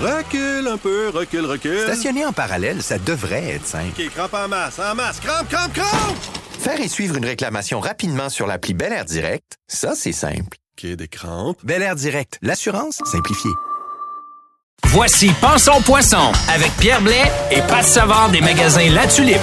Recule un peu, recule, recule. Stationner en parallèle, ça devrait être simple. OK, crampe en masse, en masse, crampe, crampe, crampe! Faire et suivre une réclamation rapidement sur l'appli Bel Air Direct, ça, c'est simple. OK, des crampes. Bel Air Direct, l'assurance simplifiée. Voici Pensons Poisson avec Pierre Blais et Pat Savard des magasins La Tulipe.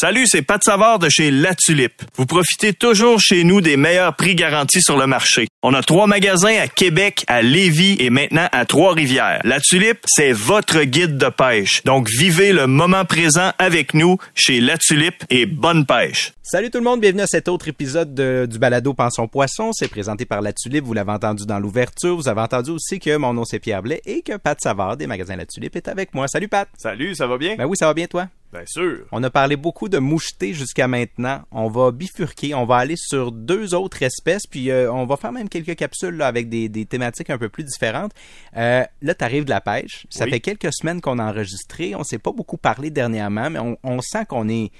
Salut, c'est Pat Savard de chez La Tulipe. Vous profitez toujours chez nous des meilleurs prix garantis sur le marché. On a trois magasins à Québec, à Lévis et maintenant à Trois-Rivières. La Tulipe, c'est votre guide de pêche. Donc vivez le moment présent avec nous chez La Tulipe et bonne pêche. Salut tout le monde, bienvenue à cet autre épisode de- du balado Pensons Poisson. C'est présenté par La Tulipe, vous l'avez entendu dans l'ouverture. Vous avez entendu aussi que mon nom c'est Pierre Blais et que Pat Savard des magasins La Tulipe est avec moi. Salut Pat! Salut, ça va bien? Ben oui, ça va bien toi? Bien sûr. On a parlé beaucoup de mouchetés jusqu'à maintenant. On va bifurquer, on va aller sur deux autres espèces, puis euh, on va faire même quelques capsules là, avec des, des thématiques un peu plus différentes. Euh, là, tu arrives de la pêche. Ça Oui. fait quelques semaines qu'on a enregistré. On s'est pas beaucoup parlé dernièrement, mais on, on sent qu'on est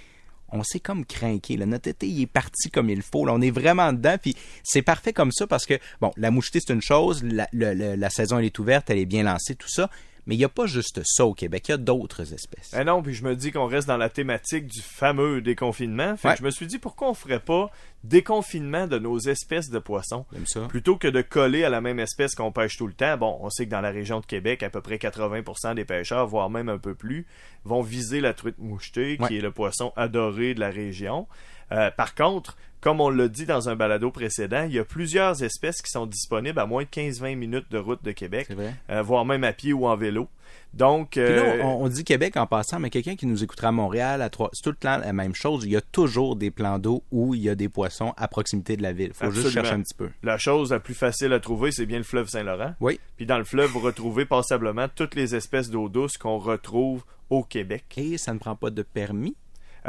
on s'est comme craqué. Notre été, il est parti comme il faut. Là. On est vraiment dedans. Puis c'est parfait comme ça parce que, bon, la mouchetée, c'est une chose. La, le- le- la saison, elle est ouverte, elle est bien lancée, tout ça. Mais il n'y a pas juste ça au Québec. Il y a d'autres espèces. Eh non, puis je me dis qu'on reste dans la thématique du fameux déconfinement. Fait Ouais. que je me suis dit pourquoi on ferait pas déconfinement de nos espèces de poissons ça. plutôt que de coller à la même espèce qu'on pêche tout le temps. Bon, on sait que dans la région de Québec, à peu près 80% des pêcheurs, voire même un peu plus, vont viser la truite mouchetée, Ouais. qui est le poisson adoré de la région. Euh, par contre, comme on l'a dit dans un balado précédent, il y a plusieurs espèces qui sont disponibles à moins de 15-20 minutes de route de Québec, euh, voire même à pied ou en vélo. Donc, là, euh, on, on dit Québec en passant, mais quelqu'un qui nous écoutera à Montréal, à Trois, c'est tout le temps la même chose. Il y a toujours des plans d'eau où il y a des poissons à proximité de la ville. faut juste chercher un petit peu. la chose la plus facile à trouver, c'est bien le fleuve Saint-Laurent. Oui. Puis dans le fleuve, vous retrouvez passablement toutes les espèces d'eau douce qu'on retrouve au Québec. Et ça ne prend pas de permis.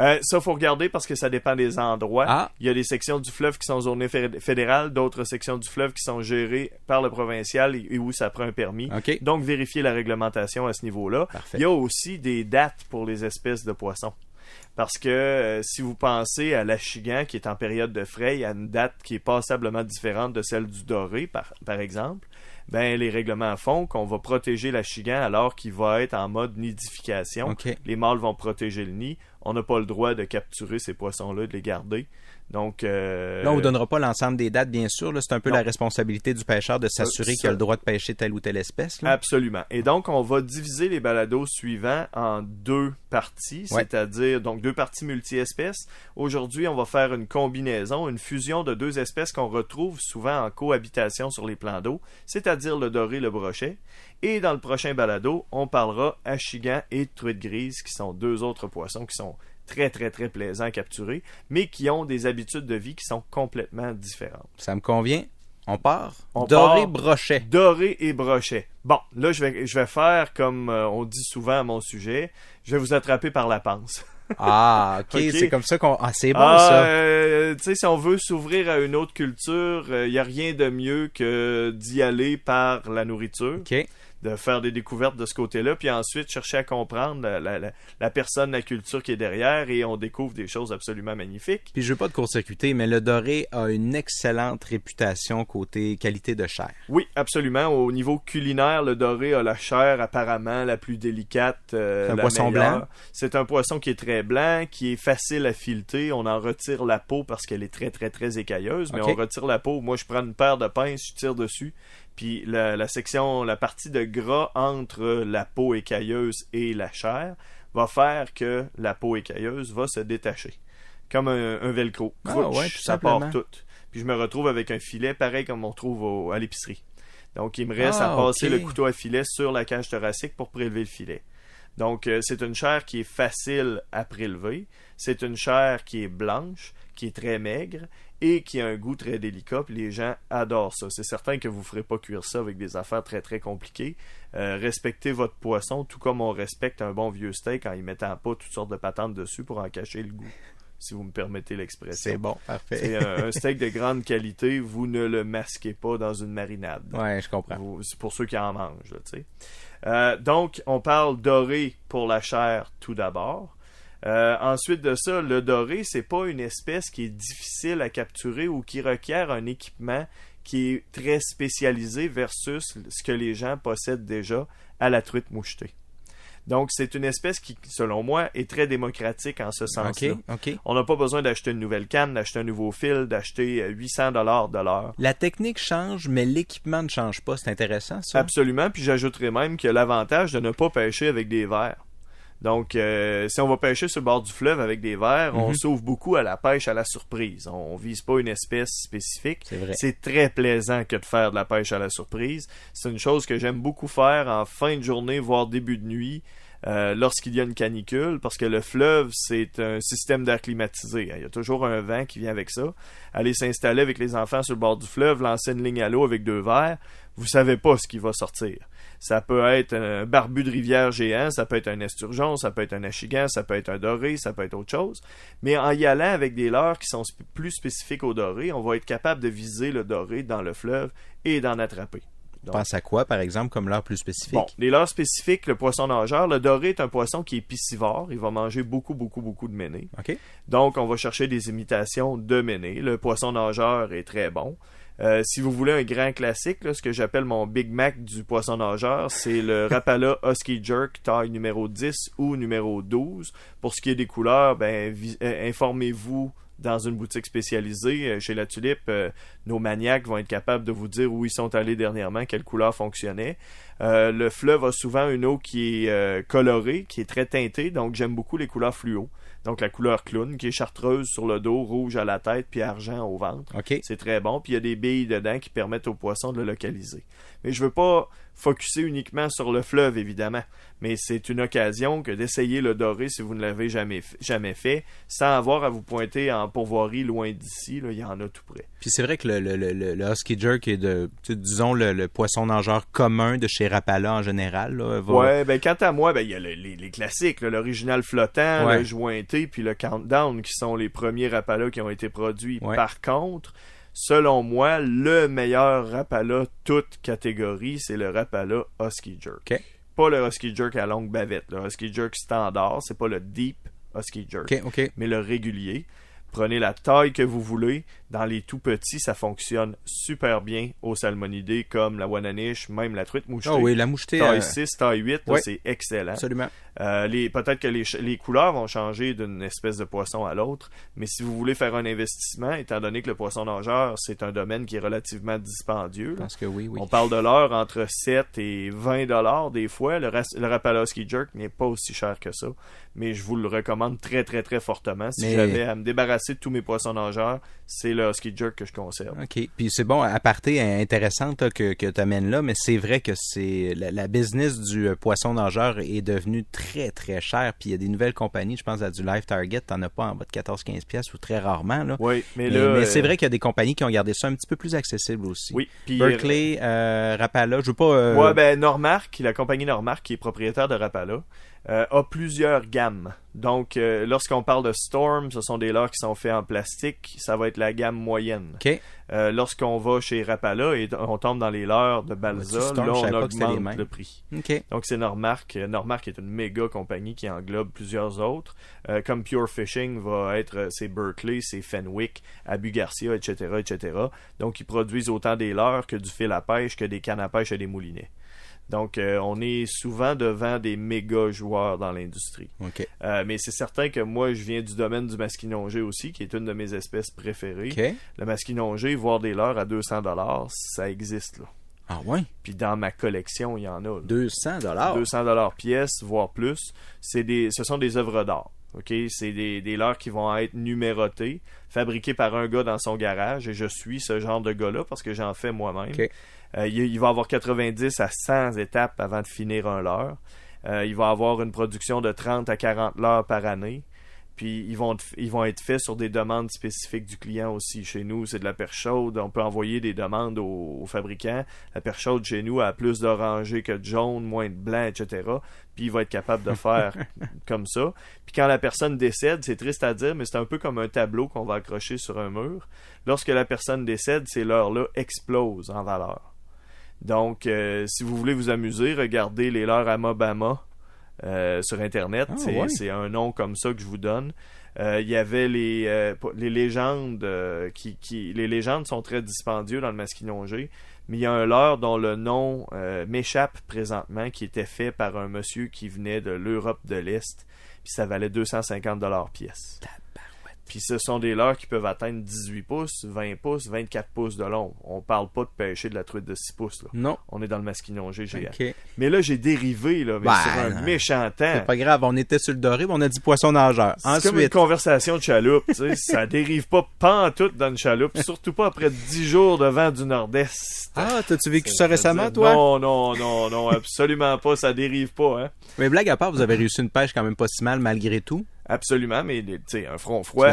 Euh, ça, faut regarder parce que ça dépend des endroits. Ah. Il y a des sections du fleuve qui sont zonées fé- fédérales, d'autres sections du fleuve qui sont gérées par le provincial et, et où ça prend un permis. Donc, vérifiez la réglementation à ce niveau-là. Il y a aussi des dates pour les espèces de poissons. Parce que euh, si vous pensez à l'achigan qui est en période de frais, il y a une date qui est passablement différente de celle du doré, par, par exemple. Ben, les règlements font qu'on va protéger l'achigan alors qu'il va être en mode nidification. Les mâles vont protéger le nid. On n'a pas le droit de capturer ces poissons-là, de les garder. Donc, euh, Là, on ne donnera pas l'ensemble des dates, bien sûr. C'est un peu Non. la responsabilité du pêcheur de s'assurer Euh, qu'il a le droit de pêcher telle ou telle espèce. là. Absolument. Et donc, on va diviser les balados suivants en deux parties, Ouais. c'est-à-dire donc deux parties multi-espèces. Aujourd'hui, on va faire une combinaison, une fusion de deux espèces qu'on retrouve souvent en cohabitation sur les plans d'eau, c'est-à-dire le doré et le brochet. Et dans le prochain balado, on parlera achigan et truite grise, qui sont deux autres poissons qui sont très très très plaisants à capturer, mais qui ont des habitudes de vie qui sont complètement différentes. Ça me convient. On part? On Doré part. brochet. Doré et brochet. Bon, là, je vais, je vais faire comme euh, on dit souvent à mon sujet. Je vais vous attraper par la panse. Ah, OK. C'est comme ça qu'on... Ah, c'est bon, Ah, ça. euh, tu sais, si on veut s'ouvrir à une autre culture, il n'y a rien de mieux que d'y aller par la nourriture, OK. De faire des découvertes de ce côté-là, puis ensuite chercher à comprendre la, la- la- la personne, la culture qui est derrière, et on découvre des choses absolument magnifiques. Puis je veux pas te court-circuiter, mais le doré a une excellente réputation côté qualité de chair. Oui, absolument. Au niveau culinaire, le doré a la chair apparemment la plus délicate. euh, C'est un poisson meilleure. blanc? C'est un poisson qui est très blanc, qui est facile à fileter. On en retire la peau parce qu'elle est très très très écailleuse, mais on retire la peau. Moi, je prends une paire de pinces, je tire dessus, puis la, la section, la partie de gras entre la peau écailleuse et la chair va faire que la peau écailleuse va se détacher, comme un, un velcro. Ah ouais, tout ça part tout. Puis je me retrouve avec un filet pareil comme on trouve au- à l'épicerie. Donc il me reste Ah, à passer le couteau à filet sur la cage thoracique pour prélever le filet. Donc euh, c'est une chair qui est facile à prélever. C'est une chair qui est blanche, qui est très maigre et qui a un goût très délicat. Puis les gens adorent ça. C'est certain que vous ne ferez pas cuire ça avec des affaires très très compliquées. Euh, respectez votre poisson tout comme on respecte un bon vieux steak en y mettant pas toutes sortes de patentes dessus pour en cacher le goût. Si vous me permettez l'expression. C'est bon, parfait. C'est un, un steak de grande qualité, vous ne le masquez pas dans une marinade. Ouais, je comprends. C'est pour ceux qui en mangent, tu sais. Euh, donc, on parle doré pour la chair tout d'abord. Euh, ensuite de ça, le doré, c'est pas une espèce qui est difficile à capturer ou qui requiert un équipement qui est très spécialisé versus ce que les gens possèdent déjà à la truite mouchetée. Donc, c'est une espèce qui, selon moi, est très démocratique en ce sens-là. OK, OK. On n'a pas besoin d'acheter une nouvelle canne, d'acheter un nouveau fil, d'acheter euh, 800 dollars de l'heure. La technique change, mais l'équipement ne change pas. C'est intéressant, ça. Absolument. Puis j'ajouterais même a l'avantage de ne pas pêcher avec des verres. Donc, euh, si on va pêcher sur le bord du fleuve avec des verres, on Mhm. s'ouvre beaucoup à la pêche à la surprise. On, on vise pas une espèce spécifique. C'est vrai. C'est très plaisant que de faire de la pêche à la surprise. C'est une chose que j'aime beaucoup faire en fin de journée, voire début de nuit, euh, lorsqu'il y a une canicule, parce que le fleuve, c'est un système d'air climatisé. Il y a toujours un vent qui vient avec ça. Aller s'installer avec les enfants sur le bord du fleuve, lancer une ligne à l'eau avec deux verres, vous savez pas ce qui va sortir. Ça peut être un barbu de rivière géant, ça peut être un esturgeon, ça peut être un achigan, ça peut être un doré, ça peut être autre chose. Mais en y allant avec des leurres qui sont plus spécifiques au doré, on va être capable de viser le doré dans le fleuve et d'en attraper. Tu penses à quoi, par exemple, comme l'heure plus spécifique? Bon, les leurres spécifiques, le poisson nageur, le doré est un poisson qui est piscivore, il va manger beaucoup, beaucoup, beaucoup de ménées. Donc, on va chercher des imitations de ménées. Le poisson nageur est très bon. Euh, si vous voulez un grand classique, là, ce que j'appelle mon Big Mac du poisson nageur, c'est le Rapala Husky Jerk taille numéro 10 ou numéro 12. Pour ce qui est des couleurs, ben, euh, informez-vous dans une boutique spécialisée. Euh, Chez La Tulipe, euh, nos maniaques vont être capables de vous dire où ils sont allés dernièrement, quelle couleur fonctionnait. Euh, le fleuve a souvent une eau qui est euh, colorée, qui est très teintée, donc j'aime beaucoup les couleurs fluo. Donc la couleur clown, qui est chartreuse sur le dos, rouge à la tête, puis argent au ventre. OK. C'est très bon. Puis il y a des billes dedans qui permettent au poisson de le localiser. Mais je veux pas focuser uniquement sur le fleuve, évidemment. Mais c'est une occasion que d'essayer le doré si vous ne l'avez jamais, jamais fait, sans avoir à vous pointer en pourvoirie loin d'ici. Il y en a tout près. Puis c'est vrai que le, le, le, le- Husky Jerk est de, disons, le, le poisson nageur commun de chez Rapala en général. Là, va- Ouais, ben quant à moi, ben il y a le- les, les classiques, l'original flottant, Ouais. le jointé, puis le countdown, qui sont les premiers Rapala qui ont été produits. Ouais. Par contre, selon moi, le meilleur Rapala, toute catégorie, c'est le Rapala Husky Jerk. Pas le Husky Jerk à longue bavette. Le Husky Jerk standard, c'est pas le Deep Husky Jerk, mais le régulier. Prenez la taille que vous voulez. Dans les tout petits, ça fonctionne super bien aux salmonidés comme la Wananiche, même la truite mouchetée. Ah oui, la mouchetée. Taille euh, 6, taille 8, là, ouais. c'est excellent. absolument. Euh, les, peut-être que les, couleurs vont changer d'une espèce de poisson à l'autre, mais si vous voulez faire un investissement, étant donné que le poisson nageur, c'est un domaine qui est relativement dispendieux, pense que oui, oui. on parle de l'heure entre 7 et 20 dollars des fois. Le, le Rapala Ski Jerk n'est pas aussi cher que ça, mais je vous le recommande très très très fortement. Si Mais- j'avais à me débarrasser de tous mes poissons nageurs, c'est le Ski Jerk que je conserve. OK. Puis c'est bon, à parté intéressante là, que, que tu amènes là, mais c'est vrai que c'est la, la business du euh, poisson nageur est devenue très, très chère. Puis il y a des nouvelles compagnies, je pense à du Life Target, t'en as pas en bas de 14-15 pièces ou très rarement. Là. Oui, mais Mais, là. mais c'est euh, vrai qu'il y a des compagnies qui ont gardé ça un petit peu plus accessible aussi. Oui, puis. Berkeley, euh, Rapala, je veux pas... Ouais, ben Normark, la compagnie Normark, qui est propriétaire de Rapala, euh, a plusieurs gammes. Donc, euh, lorsqu'on parle de Storm, ce sont des leurres qui sont faits en plastique. Ça va être la gamme moyenne. Euh, lorsqu'on va chez Rapala et on tombe dans les leurres de Storm, là, on augmente le prix. Donc, c'est Normark. Normark est une méga compagnie qui englobe plusieurs autres. Comme Pure Fishing va être, c'est Berkeley, c'est Fenwick, Abu Garcia, etc., etc. Donc, ils produisent autant des leurres que du fil à pêche, que des cannes à pêche et des moulinets. Donc, euh, on est souvent devant des méga joueurs dans l'industrie. Euh, mais c'est certain que moi, je viens du domaine du masquinongé aussi, qui est une de mes espèces préférées. Le masquinongé, voir des leurres à 200 dollars, ça existe là. Ah ouais? Puis dans ma collection, il y en a. là. 200 dollars? 200 dollars pièce, voire plus. C'est des, ce sont des œuvres d'art. Ok, c'est des, des leurres qui vont être numérotées, fabriquées par un gars dans son garage, et je suis ce genre de gars-là parce que j'en fais moi-même. Euh, il, il va avoir 90 à 100 étapes avant de finir un leurre. Euh, il va avoir une production de 30 à 40 leurres par année. Puis ils vont, ils vont être faits sur des demandes spécifiques du client aussi. Chez nous, c'est de la perche chaude. On peut envoyer des demandes aux, aux fabricants. La perche chaude chez nous a plus d'orangé que de jaune, moins de blanc, etc. Puis il va être capable de faire comme ça. Puis quand la personne décède, c'est triste à dire, mais c'est un peu comme un tableau qu'on va accrocher sur un mur. Lorsque la personne décède, ces leurres-là explosent en valeur. Donc, euh, si vous voulez vous amuser, regardez les leurres à Mobama euh, sur Internet. Ah, c'est ouais. un nom comme ça que je vous donne. Euh, Il y avait les, euh, les légendes euh, qui, qui les légendes sont très dispendieux dans le masquinongé, mais il y a un leurre dont le nom euh, m'échappe présentement qui était fait par un monsieur qui venait de l'Europe de l'Est, puis ça valait 250 dollars pièce. Puis ce sont des leurres qui peuvent atteindre 18 pouces, 20 pouces, 24 pouces de long. On parle pas de pêcher de la truite de 6 pouces là. Non. On est dans le masquinongé géant. OK. Mais là, j'ai dérivé là, mais Ben, sur un non. méchant temps. C'est pas grave, on était sur le doré, mais on a dit poisson nageur. C'est comme une Ensuite, conversation de chaloupe, ça dérive pas pantoute dans une chaloupe, surtout pas après 10 jours de vent du nord-est. ah, t'as-tu vécu ça récemment, toi? Non, non, non, non, absolument pas, ça dérive pas, hein. Mais blague à part, vous avez réussi une pêche quand même pas si mal malgré tout. Absolument, mais un front froid.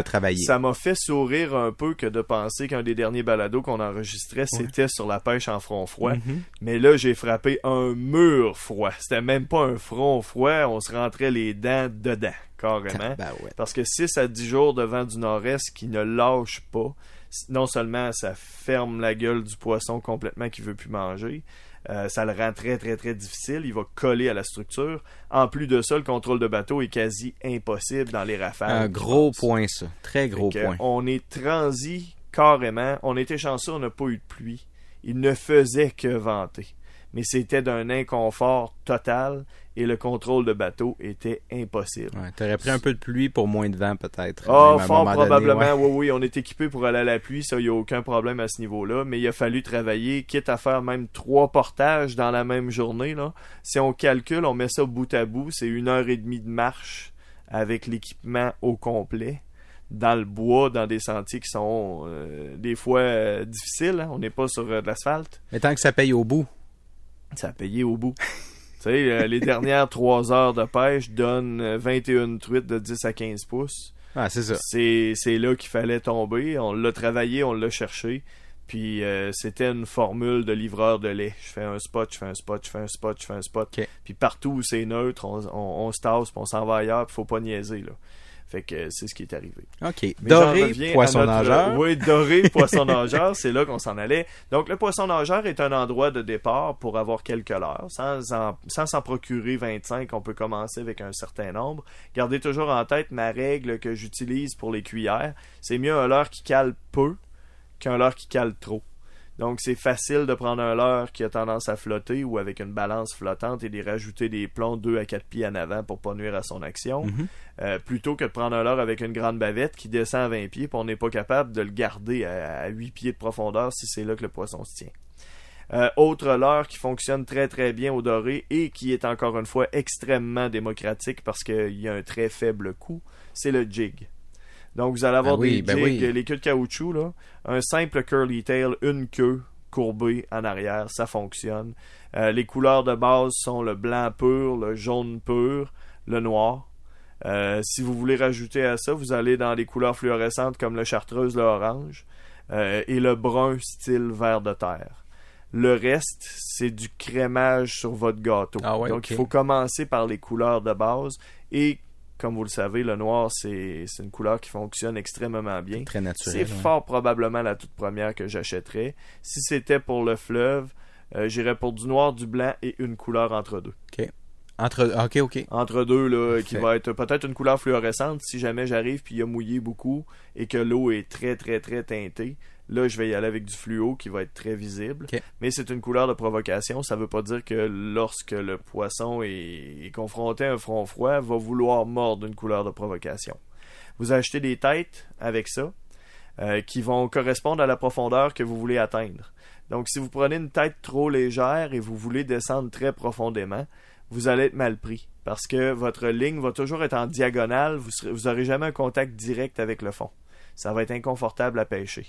Ça m'a fait sourire un peu que de penser qu'un des derniers balados qu'on enregistrait, c'était sur la pêche en front froid. Mhm. Mais là, j'ai frappé un mur froid. C'était même pas un front froid, on se rentrait les dents dedans, carrément. Ben ouais. Parce que 6 à 10 jours de vent du nord-est qui ne lâche pas, non seulement ça ferme la gueule du poisson complètement qui veut plus manger, euh, ça le rend très très très difficile, il va coller à la structure. En plus de ça, le contrôle de bateau est quasi impossible dans les rafales. Un gros point, ça. Très gros point. On est transi carrément. On était chanceux, on n'a pas eu de pluie. Il ne faisait que venter. Mais c'était d'un inconfort total et le contrôle de bateau était impossible. Ouais, T'aurais pris un peu de pluie pour moins de vent, peut-être. Ah, un fort donné, probablement, ouais. oui, oui, on est équipé pour aller à la pluie, ça, il n'y a aucun problème à ce niveau-là, mais il a fallu travailler, quitte à faire même trois portages dans la même journée, là. Si on calcule, on met ça bout à bout, c'est une heure et demie de marche avec l'équipement au complet, dans le bois, dans des sentiers qui sont euh, des fois euh, difficiles, hein. on n'est pas sur euh, de l'asphalte, Mais tant que ça paye au bout. Ça a payé au bout. tu sais, euh, les dernières trois heures de pêche donnent euh, 21 truites de 10 à 15 pouces. Ah, c'est ça. C'est c'est là qu'il fallait tomber. On l'a travaillé, on l'a cherché. Puis euh, c'était une formule de livreur de lait. Je fais un spot, je fais un spot, je fais un spot, je fais un spot. Puis partout où c'est neutre, on, on, on se tasse, puis on s'en va ailleurs, puis faut pas niaiser. Là. Fait que c'est ce qui est arrivé. OK. Mais Doré, poisson notre- nageur. Oui, doré, poisson nageur, c'est là qu'on s'en allait. Donc, le poisson nageur est un endroit de départ pour avoir quelques leurres. Sans en- sans s'en procurer 25, on peut commencer avec un certain nombre. Gardez toujours en tête ma règle que j'utilise pour les cuillères. C'est mieux un leurre qui cale peu qu'un leurre qui cale trop. Donc, c'est facile de prendre un leurre qui a tendance à flotter ou avec une balance flottante et d'y rajouter des plombs 2 à 4 pieds en avant pour pas nuire à son action. Mhm. Euh, plutôt que de prendre un leurre avec une grande bavette qui descend à 20 pieds, puis on n'est pas capable de le garder à, à 8 pieds de profondeur si c'est là que le poisson se tient. Euh, autre leurre qui fonctionne très très bien au doré et qui est encore une fois extrêmement démocratique parce qu'il y a un très faible coût, c'est le jig. Donc vous allez avoir Ah oui, des ben jigs, oui. les queues de caoutchouc, là, un simple curly tail, une queue courbée en arrière, ça fonctionne. Euh, les couleurs de base sont le blanc pur, le jaune pur, le noir. Euh, si vous voulez rajouter à ça, vous allez dans les couleurs fluorescentes comme le chartreuse, le orange euh, et le brun style vert de terre. Le reste, c'est du crémage sur votre gâteau. Ah ouais, Donc, il faut commencer par les couleurs de base. Et, comme vous le savez, le noir, c'est c'est une couleur qui fonctionne extrêmement bien. Très C'est naturel. ouais. fort probablement la toute première que j'achèterais. Si c'était pour le fleuve, euh, j'irais pour du noir, du blanc et une couleur entre deux. Entre... OK, OK. Entre deux, là, qui va être peut-être une couleur fluorescente si jamais j'arrive puis il a mouillé beaucoup et que l'eau est très très très teintée. Là, je vais y aller avec du fluo qui va être très visible. Mais c'est une couleur de provocation. Ça veut pas dire que lorsque le poisson est, est confronté à un front froid, va vouloir mordre une couleur de provocation. Vous achetez des têtes avec ça euh, qui vont correspondre à la profondeur que vous voulez atteindre. Donc, si vous prenez une tête trop légère et vous voulez descendre très profondément, vous allez être mal pris parce que votre ligne va toujours être en diagonale. Vous serez, vous aurez jamais un contact direct avec le fond. Ça va être inconfortable à pêcher.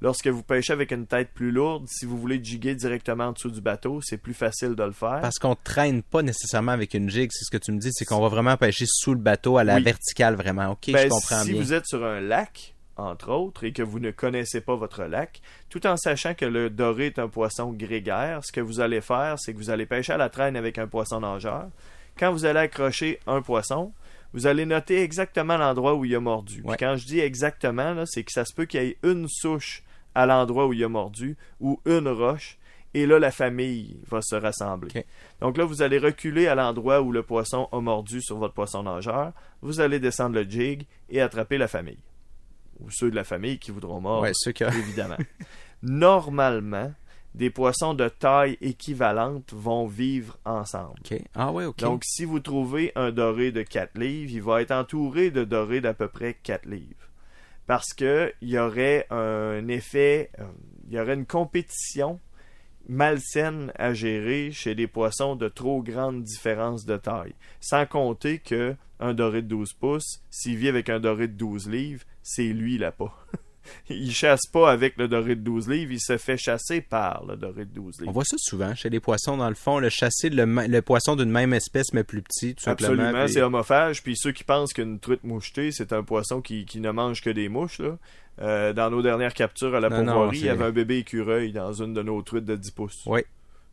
Lorsque vous pêchez avec une tête plus lourde, si vous voulez jiguer directement en dessous du bateau, c'est plus facile de le faire. Parce qu'on traîne pas nécessairement avec une jig, c'est ce que tu me dis, c'est qu'on va vraiment pêcher sous le bateau à la Oui. verticale vraiment. OK, Ben, je comprends si bien. vous êtes sur un lac, entre autres, et que vous ne connaissez pas votre lac, tout en sachant que le doré est un poisson grégaire, ce que vous allez faire, c'est que vous allez pêcher à la traîne avec un poisson nageur. Quand vous allez accrocher un poisson, vous allez noter exactement l'endroit où il a mordu. Puis quand je dis exactement, c'est que ça se peut qu'il y ait une souche à l'endroit où il a mordu ou une roche. Et là, la famille va se rassembler. Donc là, vous allez reculer à l'endroit où le poisson a mordu sur votre poisson nageur. Vous allez descendre le jig et attraper la famille. Ou ceux de la famille qui voudront mordre, Ouais, ceux qui évidemment. Normalement, des poissons de taille équivalente vont vivre ensemble. Ah ouais. Donc, si vous trouvez un doré de 4 livres, il va être entouré de dorés d'à peu près 4 livres. Parce que il y aurait un effet, euh, il y aurait une compétition malsaine à gérer chez des poissons de trop grande différence de taille. Sans compter que un doré de 12 pouces, s'il vit avec un doré de 12 livres, c'est lui là-pas. il chasse pas avec le doré de 12 livres, il se fait chasser par le doré de 12 livres. On voit ça souvent chez les poissons, dans le fond, le chasser le, poisson d'une même espèce, mais plus petit, tout simplement. Absolument, puis- c'est homophage. Puis ceux qui pensent qu'une truite mouchetée, c'est un poisson qui, qui ne mange que des mouches, là. euh, dans nos dernières captures à la Non, il y avait un bébé écureuil dans une de nos truites de 10 pouces. Oui.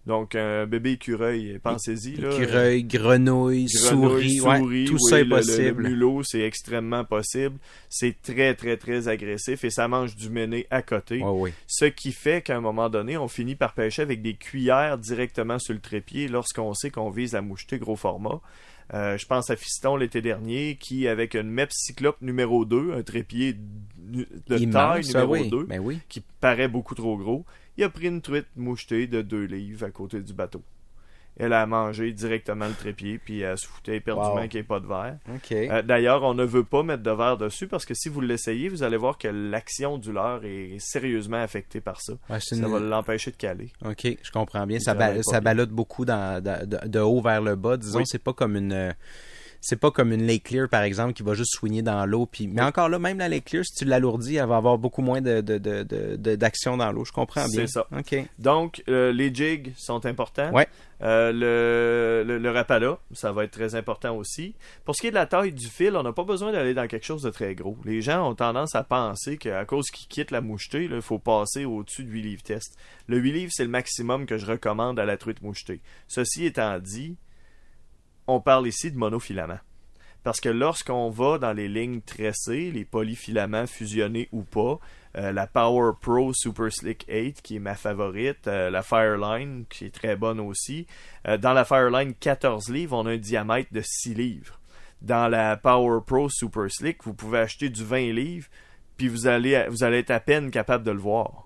Donc, un bébé écureuil, pensez-y. là. Écureuil, grenouille, Grenouille, souris, ouais, tout oui, ça est le- le- possible. Le, mulot, c'est extrêmement possible. C'est très, très, très agressif et ça mange du méné à côté. Ouais. Ce qui fait qu'à un moment donné, on finit par pêcher avec des cuillères directement sur le trépied lorsqu'on sait qu'on vise la moucheter gros format. Euh, je pense à Fiston l'été dernier qui, avec une MEP Cyclope numéro 2, un trépied de taille Immense, ça, numéro oui. 2, Ben oui. qui paraît beaucoup trop gros, il a pris une truite mouchetée de 2 livres à côté du bateau. Elle a mangé directement le trépied, puis elle se foutait éperdument Wow. qu'il n'y ait pas de verre. Euh, D'ailleurs, on ne veut pas mettre de verre dessus parce que si vous l'essayez, vous allez voir que l'action du leurre est sérieusement affectée par ça. Ouais, Ça une- va l'empêcher de caler. OK, je comprends bien. Ça, Il ba- ça ballotte beaucoup dans, de, de- de haut vers le bas. Disons, Oui. c'est pas comme une... C'est pas comme une lake clear, par exemple, qui va juste soigner dans l'eau. Puis... Mais encore là, même la lake clear, si tu l'alourdis, elle va avoir beaucoup moins de, de, de, de- de- d'action dans l'eau. Je comprends bien. C'est ça. OK. Donc, euh, les jigs sont importants. Ouais. Euh, le, le, le rapala, ça va être très important aussi. Pour ce qui est de la taille du fil, on n'a pas besoin d'aller dans quelque chose de très gros. Les gens ont tendance à penser qu'à cause qu'ils quittent la mouchetée, il faut passer au-dessus de 8 livres test. Le 8 livres, c'est le maximum que je recommande à la truite mouchetée. Ceci étant dit, on parle ici de monofilament. Parce que lorsqu'on va dans les lignes tressées, les polyfilaments fusionnés ou pas, euh, la Power Pro Super Slick 8 qui est ma favorite, euh, la Fireline qui est très bonne aussi. Euh, dans la Fireline 14 livres, on a un diamètre de 6 livres. Dans la Power Pro Super Slick, vous pouvez acheter du 20 livres, puis vous allez, vous allez être à peine capable de le voir.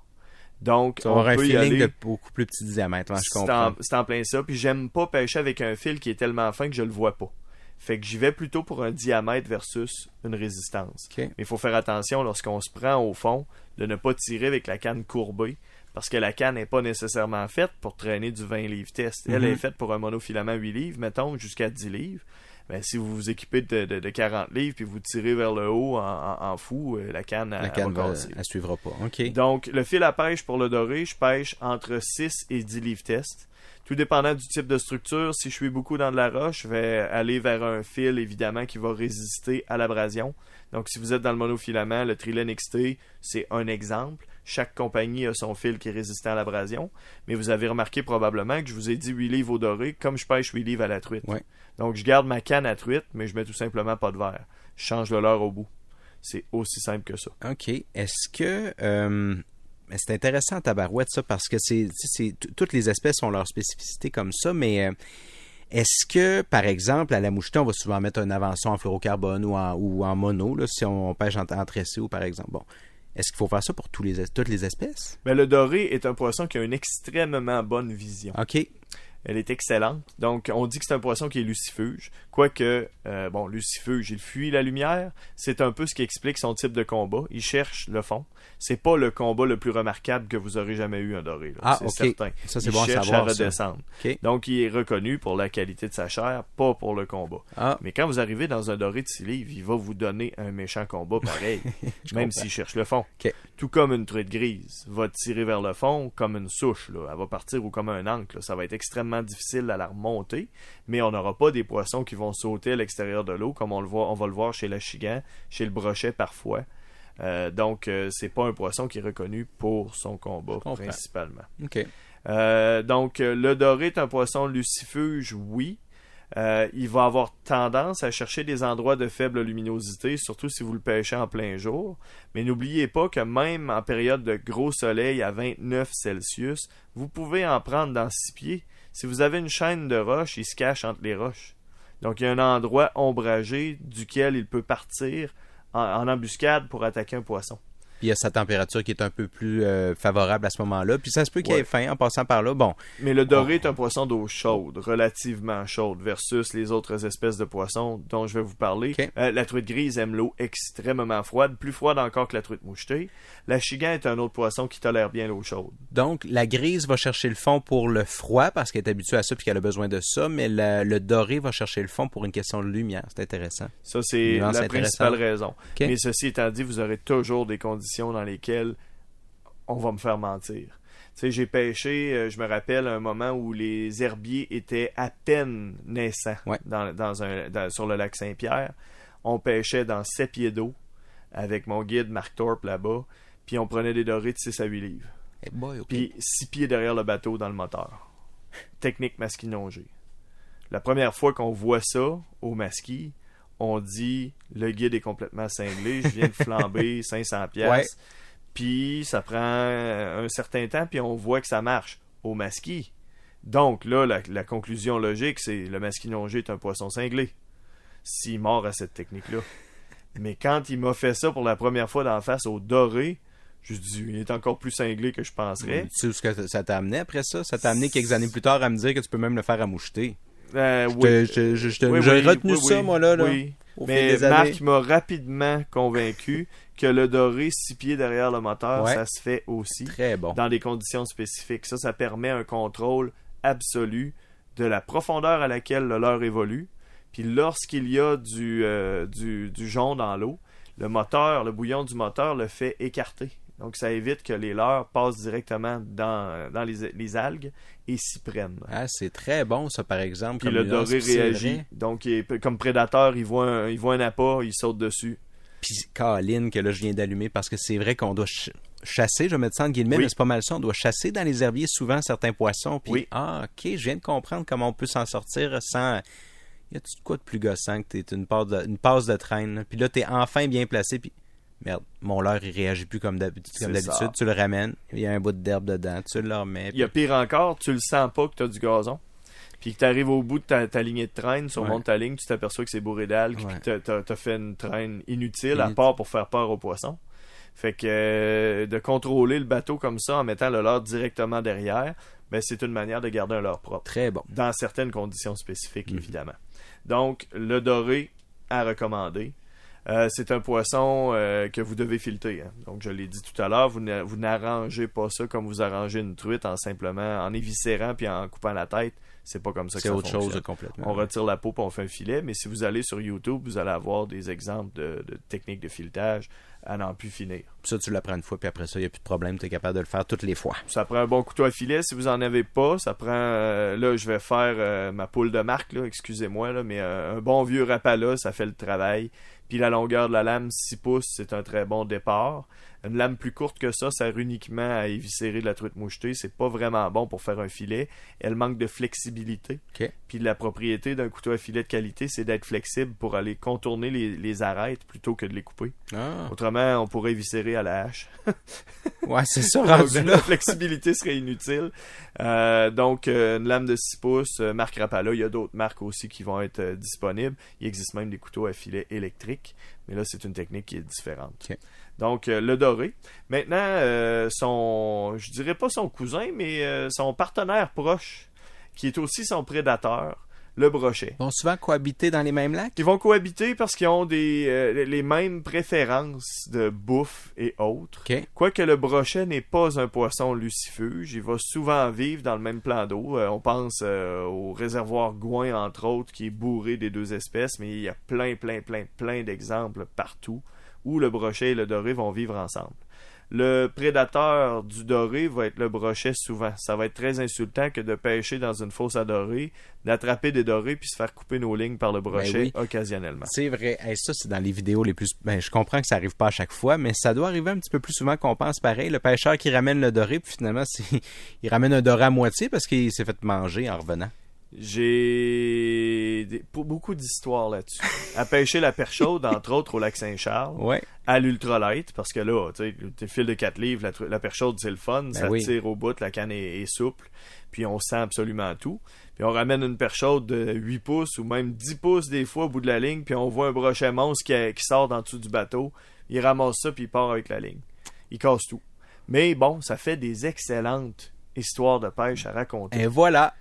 Donc, on peut y aller. de beaucoup plus petit diamètre. ouais, je C'est comprends. en, c'est en plein ça. Puis j'aime pas pêcher avec un fil qui est tellement fin que je le vois pas. Fait que j'y vais plutôt pour un diamètre versus une résistance. Mais il faut faire attention lorsqu'on se prend au fond de ne pas tirer avec la canne courbée. Parce que la canne n'est pas nécessairement faite pour traîner du 20 livres test. Elle Mhm. est faite pour un monofilament 8 livres, mettons, jusqu'à 10 livres. Ben, si vous vous équipez de, de- de 40 livres puis vous tirez vers le haut en, en- en fou, euh, la canne, La elle canne va elle suivra pas. Donc, le fil à pêche pour le doré, je pêche entre 6 et 10 livres test. Tout dépendant du type de structure, si je suis beaucoup dans de la roche, je vais aller vers un fil, évidemment, qui va résister à l'abrasion. Donc, si vous êtes dans le monofilament, le Trilen XT, c'est un exemple. Chaque compagnie a son fil qui est résistant à l'abrasion. Mais vous avez remarqué probablement que je vous ai dit 8 livres au doré, comme je pêche 8 livres à la truite. Ouais. Donc, je garde ma canne à truite, mais je mets tout simplement pas de verre. Je change le leurre au bout. C'est aussi simple que ça. OK. Est-ce que. euh, c'est intéressant, tabarouette, ça, parce que c'est, toutes les espèces ont leur spécificité comme ça, mais euh, est-ce que, par exemple, à la moucheton, on va souvent mettre un avançon en fluorocarbone ou en, ou en mono, là, si on pêche en, en tressé ou par exemple. Bon. Est-ce qu'il faut faire ça pour tous les, es- toutes les espèces? Mais le doré est un poisson qui a une extrêmement bonne vision. OK. Elle est excellente. Donc, on dit que c'est un poisson qui est lucifuge. Quoique, euh, bon, lucifuge, il fuit la lumière. C'est un peu ce qui explique son type de combat. Il cherche le fond. C'est pas le combat le plus remarquable que vous aurez jamais eu un doré. Ah, c'est certain. Ça, c'est bon à cherche savoir, à ça. redescendre. Donc, il est reconnu pour la qualité de sa chair, pas pour le combat. Ah, Mais quand vous arrivez dans un doré de 6 livres, il va vous donner un méchant combat pareil, même s'il cherche le fond. Tout comme une truite grise va tirer vers le fond comme une souche. Là. Elle va partir ou comme un ancre. là. Ça va être extrêmement difficile à la remonter, mais on n'aura pas des poissons qui vont sauter à l'extérieur de l'eau comme on le voit, on va le voir chez l'achigan, chez le brochet parfois. Euh, donc, euh, c'est pas un poisson qui est reconnu pour son combat principalement. OK. Euh, donc, euh, le doré est un poisson lucifuge, oui. Il va avoir tendance à chercher des endroits de faible luminosité, surtout si vous le pêchez en plein jour. Mais n'oubliez pas que même en période de gros soleil à 29 Celsius, vous pouvez en prendre dans 6 pieds. Si vous avez une chaîne de roches, il se cache entre les roches. Donc il y a un endroit ombragé duquel il peut partir en, en embuscade pour attaquer un poisson. Puis il y a sa température qui est un peu plus euh, favorable à ce moment-là. Puis ça se peut qu'il Ouais. ait faim en passant par là. Bon, Mais le doré est un poisson d'eau chaude, relativement chaude, versus les autres espèces de poissons dont je vais vous parler. Euh, la truite grise aime l'eau extrêmement froide, plus froide encore que la truite mouchetée. La chigan est un autre poisson qui tolère bien l'eau chaude. donc la grise va chercher le fond pour le froid parce qu'elle est habituée à ça puis qu'elle a besoin de ça, mais la- le doré va chercher le fond pour une question de lumière. C'est intéressant. Ça, c'est la principale raison. Mais ceci étant dit, vous aurez toujours des conditions dans lesquelles on va me faire mentir. Tu sais, j'ai pêché, euh, je me rappelle un moment où les herbiers étaient à peine naissants Ouais. dans, dans un, dans- sur le lac Saint-Pierre. On pêchait dans 7 pieds d'eau avec mon guide Marc Thorpe là-bas, puis on prenait des dorés de 6 à 8 livres. Eh boy. Puis 6 pieds derrière le bateau dans le moteur. Technique masquinongée. La première fois qu'on voit ça au masquis, on dit le guide est complètement cinglé, je viens de flamber 500 pièces. Ouais. Puis ça prend un certain temps puis on voit que ça marche au masquis. Donc là la, la conclusion logique c'est le masquinongé est un poisson cinglé. S'il mord à cette technique-là. Mais quand il m'a fait ça pour la première fois d'en face au doré, je dis il est encore plus cinglé que je penserais. Tu sais où ce que ça t'a amené après ça? Ça t'a amené quelques années plus tard à me dire que tu peux même le faire à moucheter. Euh, oui. J'ai oui, retenu ça, moi, là. fil Mais des. Marc m'a rapidement convaincu que le doré six pieds derrière le moteur, Ouais. ça se fait aussi Très bon. dans des conditions spécifiques. Ça, ça permet un contrôle absolu de la profondeur à laquelle le leurre évolue. Puis lorsqu'il y a du, euh, du, du jonc dans l'eau, le moteur, le bouillon du moteur le fait écarter. Donc ça évite que les leurres passent directement dans, dans les, les algues et s'y prennent. Ah, c'est très bon, ça, par exemple. Puis comme le doré réagit. Donc, il est- comme prédateur, il voit, un, il voit un appât, il saute dessus. Puis Caroline, que là, je viens d'allumer, parce que c'est vrai qu'on doit ch- chasser, je vais mettre ça en guillemets, Oui. mais c'est pas mal ça. On doit chasser dans les herbiers souvent certains poissons. Puis, Oui. ah, ok, je viens de comprendre comment on peut s'en sortir sans. Y a-tu de quoi de plus gossant que t'es une passe de, une passe de traîne? là? Puis là, t'es enfin bien placé, puis. Merde, mon leurre, il réagit plus comme d'habitude. Tu le ramènes, il y a un bout d'herbe dedans, tu le remets. Il y a pire encore, tu le sens pas que tu as du gazon. Puis que tu arrives au bout de ta, ta lignée de traîne, sur le Ouais. ta ligne, tu t'aperçois que c'est bourré d'algues, Ouais. puis tu as, fait une traîne inutile, à part pour faire peur aux poissons. Fait que euh, de contrôler le bateau comme ça en mettant le leurre directement derrière, ben, c'est une manière de garder un leurre propre. Très bon. dans certaines conditions spécifiques, Mhm. évidemment. Donc, le doré à recommander. Euh, c'est un poisson euh, que vous devez fileter. hein. Donc, je l'ai dit tout à l'heure, vous n'a- vous n'arrangez pas ça comme vous arrangez une truite en simplement en éviscérant puis en coupant la tête. C'est pas comme ça que C'est ça autre fonctionne. chose complètement. On retire la peau puis on fait un filet, mais si vous allez sur YouTube, vous allez avoir des exemples de, de techniques de filetage à n'en plus finir. Ça, tu l'apprends une fois, puis après ça, il n'y a plus de problème. Tu es capable de le faire toutes les fois. Ça prend un bon couteau à filet. Si vous en avez pas, ça prend. euh, là, je vais faire euh, ma poule de marque, excusez-moi, là, mais euh, un bon vieux rapala, ça fait le travail. Puis la longueur de la lame, 6 pouces, c'est un très bon départ. Une lame plus courte que ça sert uniquement à éviscérer de la truite mouchetée. C'est pas vraiment bon pour faire un filet. Elle manque de flexibilité. Puis la propriété d'un couteau à filet de qualité, c'est d'être flexible pour aller contourner les, les arêtes plutôt que de les couper. Ah, Autrement, on pourrait éviscérer à la hache. ouais, c'est ça, Donc, la flexibilité serait inutile. Euh, donc, euh, une lame de 6 pouces, euh, marque Rapala. Il y a d'autres marques aussi qui vont être disponibles. Il existe même des couteaux à filet électriques. Mais là, c'est une technique qui est différente. Donc, euh, le doré. Maintenant, euh, son, je dirais pas son cousin, mais euh, son partenaire proche, qui est aussi son prédateur, le brochet. Ils vont souvent cohabiter dans les mêmes lacs? Ils vont cohabiter parce qu'ils ont des, euh, les mêmes préférences de bouffe et autres. Quoique le brochet n'est pas un poisson lucifuge, il va souvent vivre dans le même plan d'eau. Euh, on pense euh, au réservoir Gouin, entre autres, qui est bourré des deux espèces, mais il y a plein, plein, plein, plein d'exemples partout où le brochet et le doré vont vivre ensemble. Le prédateur du doré va être le brochet souvent. Ça va être très insultant que de pêcher dans une fosse à doré, d'attraper des dorés puis se faire couper nos lignes par le brochet Ben oui. occasionnellement. C'est vrai. Hey, ça, c'est dans les vidéos les plus. Ben, je comprends que ça arrive pas à chaque fois, mais ça doit arriver un petit peu plus souvent qu'on pense pareil. Le pêcheur qui ramène le doré, puis finalement, il ramène un doré à moitié parce qu'il s'est fait manger en revenant. J'ai des- pour beaucoup d'histoires là-dessus. à pêcher la perche chaude, entre autres, au lac Saint-Charles, Ouais. à l'ultralight, parce que là, tu sais, fil de 4 livres, la, la perche chaude, c'est le fun, ça Ben oui. tire au bout, la canne est, est souple, puis on sent absolument tout. Puis on ramène une perche chaude de 8 pouces ou même 10 pouces des fois au bout de la ligne, puis on voit un brochet monstre qui, qui sort d'en dessous du bateau. Il ramasse ça, puis il part avec la ligne. Il casse tout. Mais bon, ça fait des excellentes histoires de pêche à raconter. Et voilà.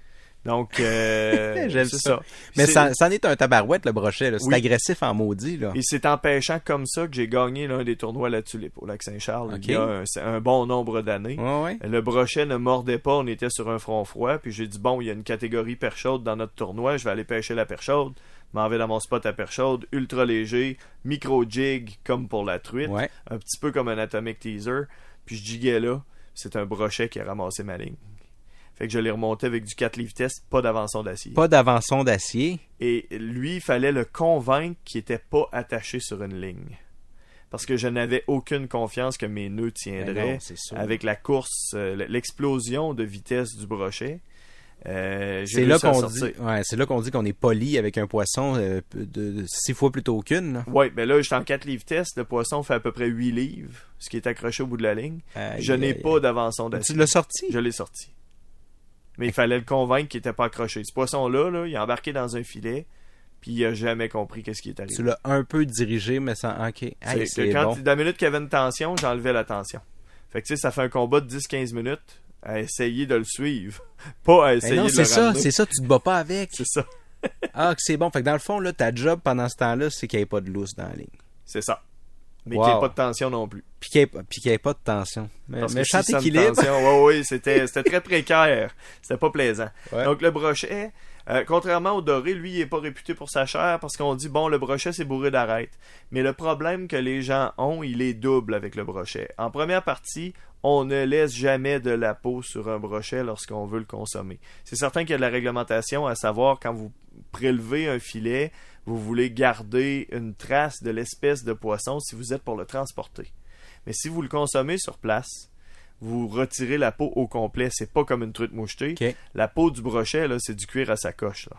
Donc, euh, J'aime ça. ça. Mais C'est- ça, ça en est un tabarouette, le brochet. C'est Oui. agressif en maudit. Là. Et c'est en pêchant comme ça que j'ai gagné l'un des tournois à la tulipe au lac Saint-Charles il y a un, bon nombre d'années. Ouais. Le brochet ne mordait pas, on était sur un front froid, puis j'ai dit bon, il y a une catégorie perche chaude dans notre tournoi, je vais aller pêcher la perche chaude. M'en vais dans mon spot à perche chaude, ultra léger, micro jig comme pour la truite, Ouais. un petit peu comme un atomic teaser, puis je jiguais là, c'est un brochet qui a ramassé ma ligne. Fait que je l'ai remonté avec du 4 livres test, pas d'avançon d'acier. Pas d'avançon d'acier. Et lui, il fallait le convaincre qu'il était pas attaché sur une ligne. Parce que je n'avais aucune confiance que mes nœuds tiendraient non, avec la course, euh, l'explosion de vitesse du brochet. Euh, C'est là qu'on dit, ouais, c'est là qu'on dit qu'on est poli avec un poisson euh, de, six fois plutôt qu'une. là. Ouais, ben là, j'étais en 4 livres test. Le poisson fait à peu près 8 livres, ce qui est accroché au bout de la ligne. Je n'ai pas d'avançon d'acier. Tu l'as sorti? Je l'ai sorti. Mais il fallait le convaincre qu'il était pas accroché. Ce poisson-là, là, il est embarqué dans un filet, puis il a jamais compris qu'est-ce qui est arrivé. Tu l'as un peu dirigé, mais sans. Ok. C'est c'est que quand, bon. la minute qu'il y avait une tension, j'enlevais la tension. Fait que tu sais, ça fait un combat de 10-15 minutes à essayer de le suivre, pas à essayer non, de c'est le ça, ramener. c'est ça, tu te bats pas avec. C'est ça, Ah, que c'est bon. Fait que dans le fond, là, ta job pendant ce temps-là, c'est qu'il n'y ait pas de lousse dans la ligne. c'est ça. Mais Wow. qu'il n'y ait pas de tension non plus. Puis qu'il n'y ait, pas- de tension. Mais, Parce que méchant si ça me équilibre. tension, ouais, ouais, c'était, très précaire. C'était pas plaisant. Ouais. Donc, le brochet, euh, contrairement au doré, lui, il est pas réputé pour sa chair parce qu'on dit, bon, le brochet, c'est bourré d'arêtes. Mais le problème que les gens ont, il est double avec le brochet. En première partie, on ne laisse jamais de la peau sur un brochet lorsqu'on veut le consommer. C'est certain qu'il y a de la réglementation à savoir quand vous prélevez un filet, vous voulez garder une trace de l'espèce de poisson si vous êtes pour le transporter. Mais si vous le consommez sur place, vous retirez la peau au complet. C'est pas comme une truite mouchetée. La peau du brochet, là, c'est du cuir à sa coche. Là.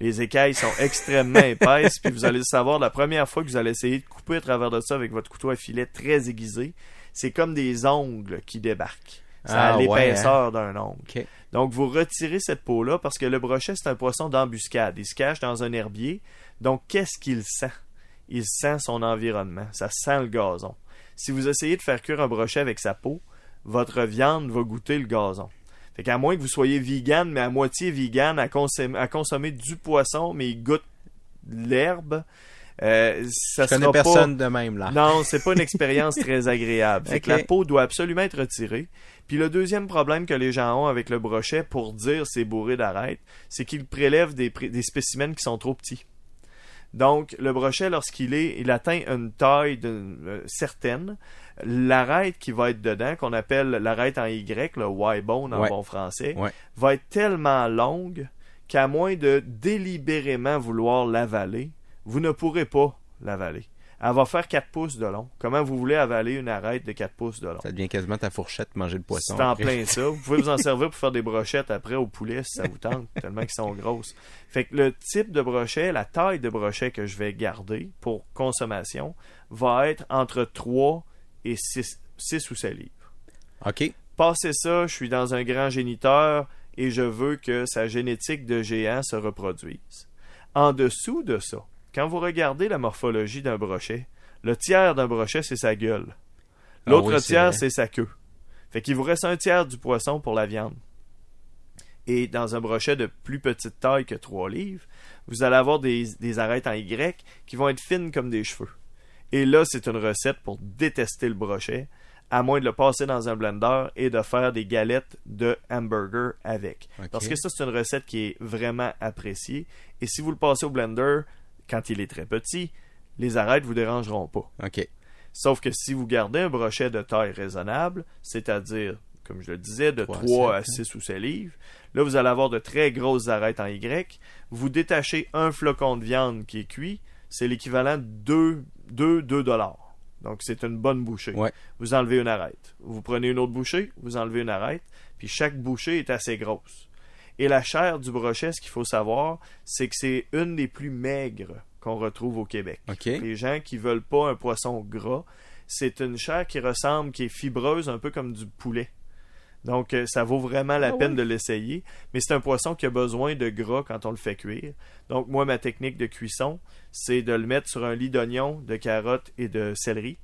Les écailles sont extrêmement épaisses, puis vous allez le savoir la première fois que vous allez essayer de couper à travers de ça avec votre couteau à filet très aiguisé. C'est comme des ongles qui débarquent. Ça Ah, a ouais, l'épaisseur d'un ongle. Donc, vous retirez cette peau-là parce que le brochet, c'est un poisson d'embuscade. Il se cache dans un herbier. Donc, qu'est-ce qu'il sent? Il sent son environnement. Ça sent le gazon. Si vous essayez de faire cuire un brochet avec sa peau, votre viande va goûter le gazon. Fait qu'à moins que vous soyez vegan, mais à moitié vegan, à, consommer, à consommer du poisson, mais il goûte l'herbe, euh, ça Je connais sera pas... personne de même, là. Non, c'est pas une expérience très agréable. Fait que la peau doit absolument être retirée. Puis le deuxième problème que les gens ont avec le brochet pour dire c'est bourré d'arêtes, c'est qu'ils prélèvent des, pré- des spécimens qui sont trop petits. Donc, le brochet, lorsqu'il est, il atteint une taille de- euh, certaine, l'arête qui va être dedans, qu'on appelle l'arête en Y, le Y-bone en Ouais. bon français, Ouais. va être tellement longue qu'à moins de délibérément vouloir l'avaler, vous ne pourrez pas l'avaler. Elle va faire 4 pouces de long. Comment vous voulez avaler une arête de 4 pouces de long? Ça devient quasiment ta fourchette manger le poisson. C'est en plein ça. Vous pouvez vous en servir pour faire des brochettes après au poulet si ça vous tente, tellement qu'ils sont grosses. Fait que le type de brochet, la taille de brochet que je vais garder pour consommation va être entre 3 et 6, 6 ou 7 livres. OK. Passé ça, je suis dans un grand géniteur et je veux que sa génétique de géant se reproduise. En dessous de ça, quand vous regardez la morphologie d'un brochet, le tiers d'un brochet, c'est sa gueule. Ah L'autre oui, c'est tiers, c'est sa queue. Fait qu'il vous reste un tiers du poisson pour la viande. Et dans un brochet de plus petite taille que 3 livres, vous allez avoir des, des arêtes en Y qui vont être fines comme des cheveux. Et là, c'est une recette pour détester le brochet, à moins de le passer dans un blender et de faire des galettes de hamburger avec. Parce que ça, c'est une recette qui est vraiment appréciée. Et si vous le passez au blender, quand il est très petit, les arêtes vous dérangeront pas. OK. Sauf que si vous gardez un brochet de taille raisonnable, c'est-à-dire, comme je le disais, de Trois à 3 à sept, 6 ou 7 livres, là, vous allez avoir de très grosses arêtes en Y. Vous détachez un flocon de viande qui est cuit, c'est l'équivalent de 2, 2, 2 dollars. Donc, c'est une bonne bouchée. Ouais. Vous enlevez une arête. Vous prenez une autre bouchée, vous enlevez une arête, puis chaque bouchée est assez grosse. Et la chair du brochet, ce qu'il faut savoir, c'est que c'est une des plus maigres qu'on retrouve au Québec. Les gens qui veulent pas un poisson gras, c'est une chair qui ressemble, qui est fibreuse, un peu comme du poulet. Donc, euh, ça vaut vraiment la Ah peine de l'essayer. Mais c'est un poisson qui a besoin de gras quand on le fait cuire. Donc, moi, ma technique de cuisson, c'est de le mettre sur un lit d'oignons, de carottes et de céleri.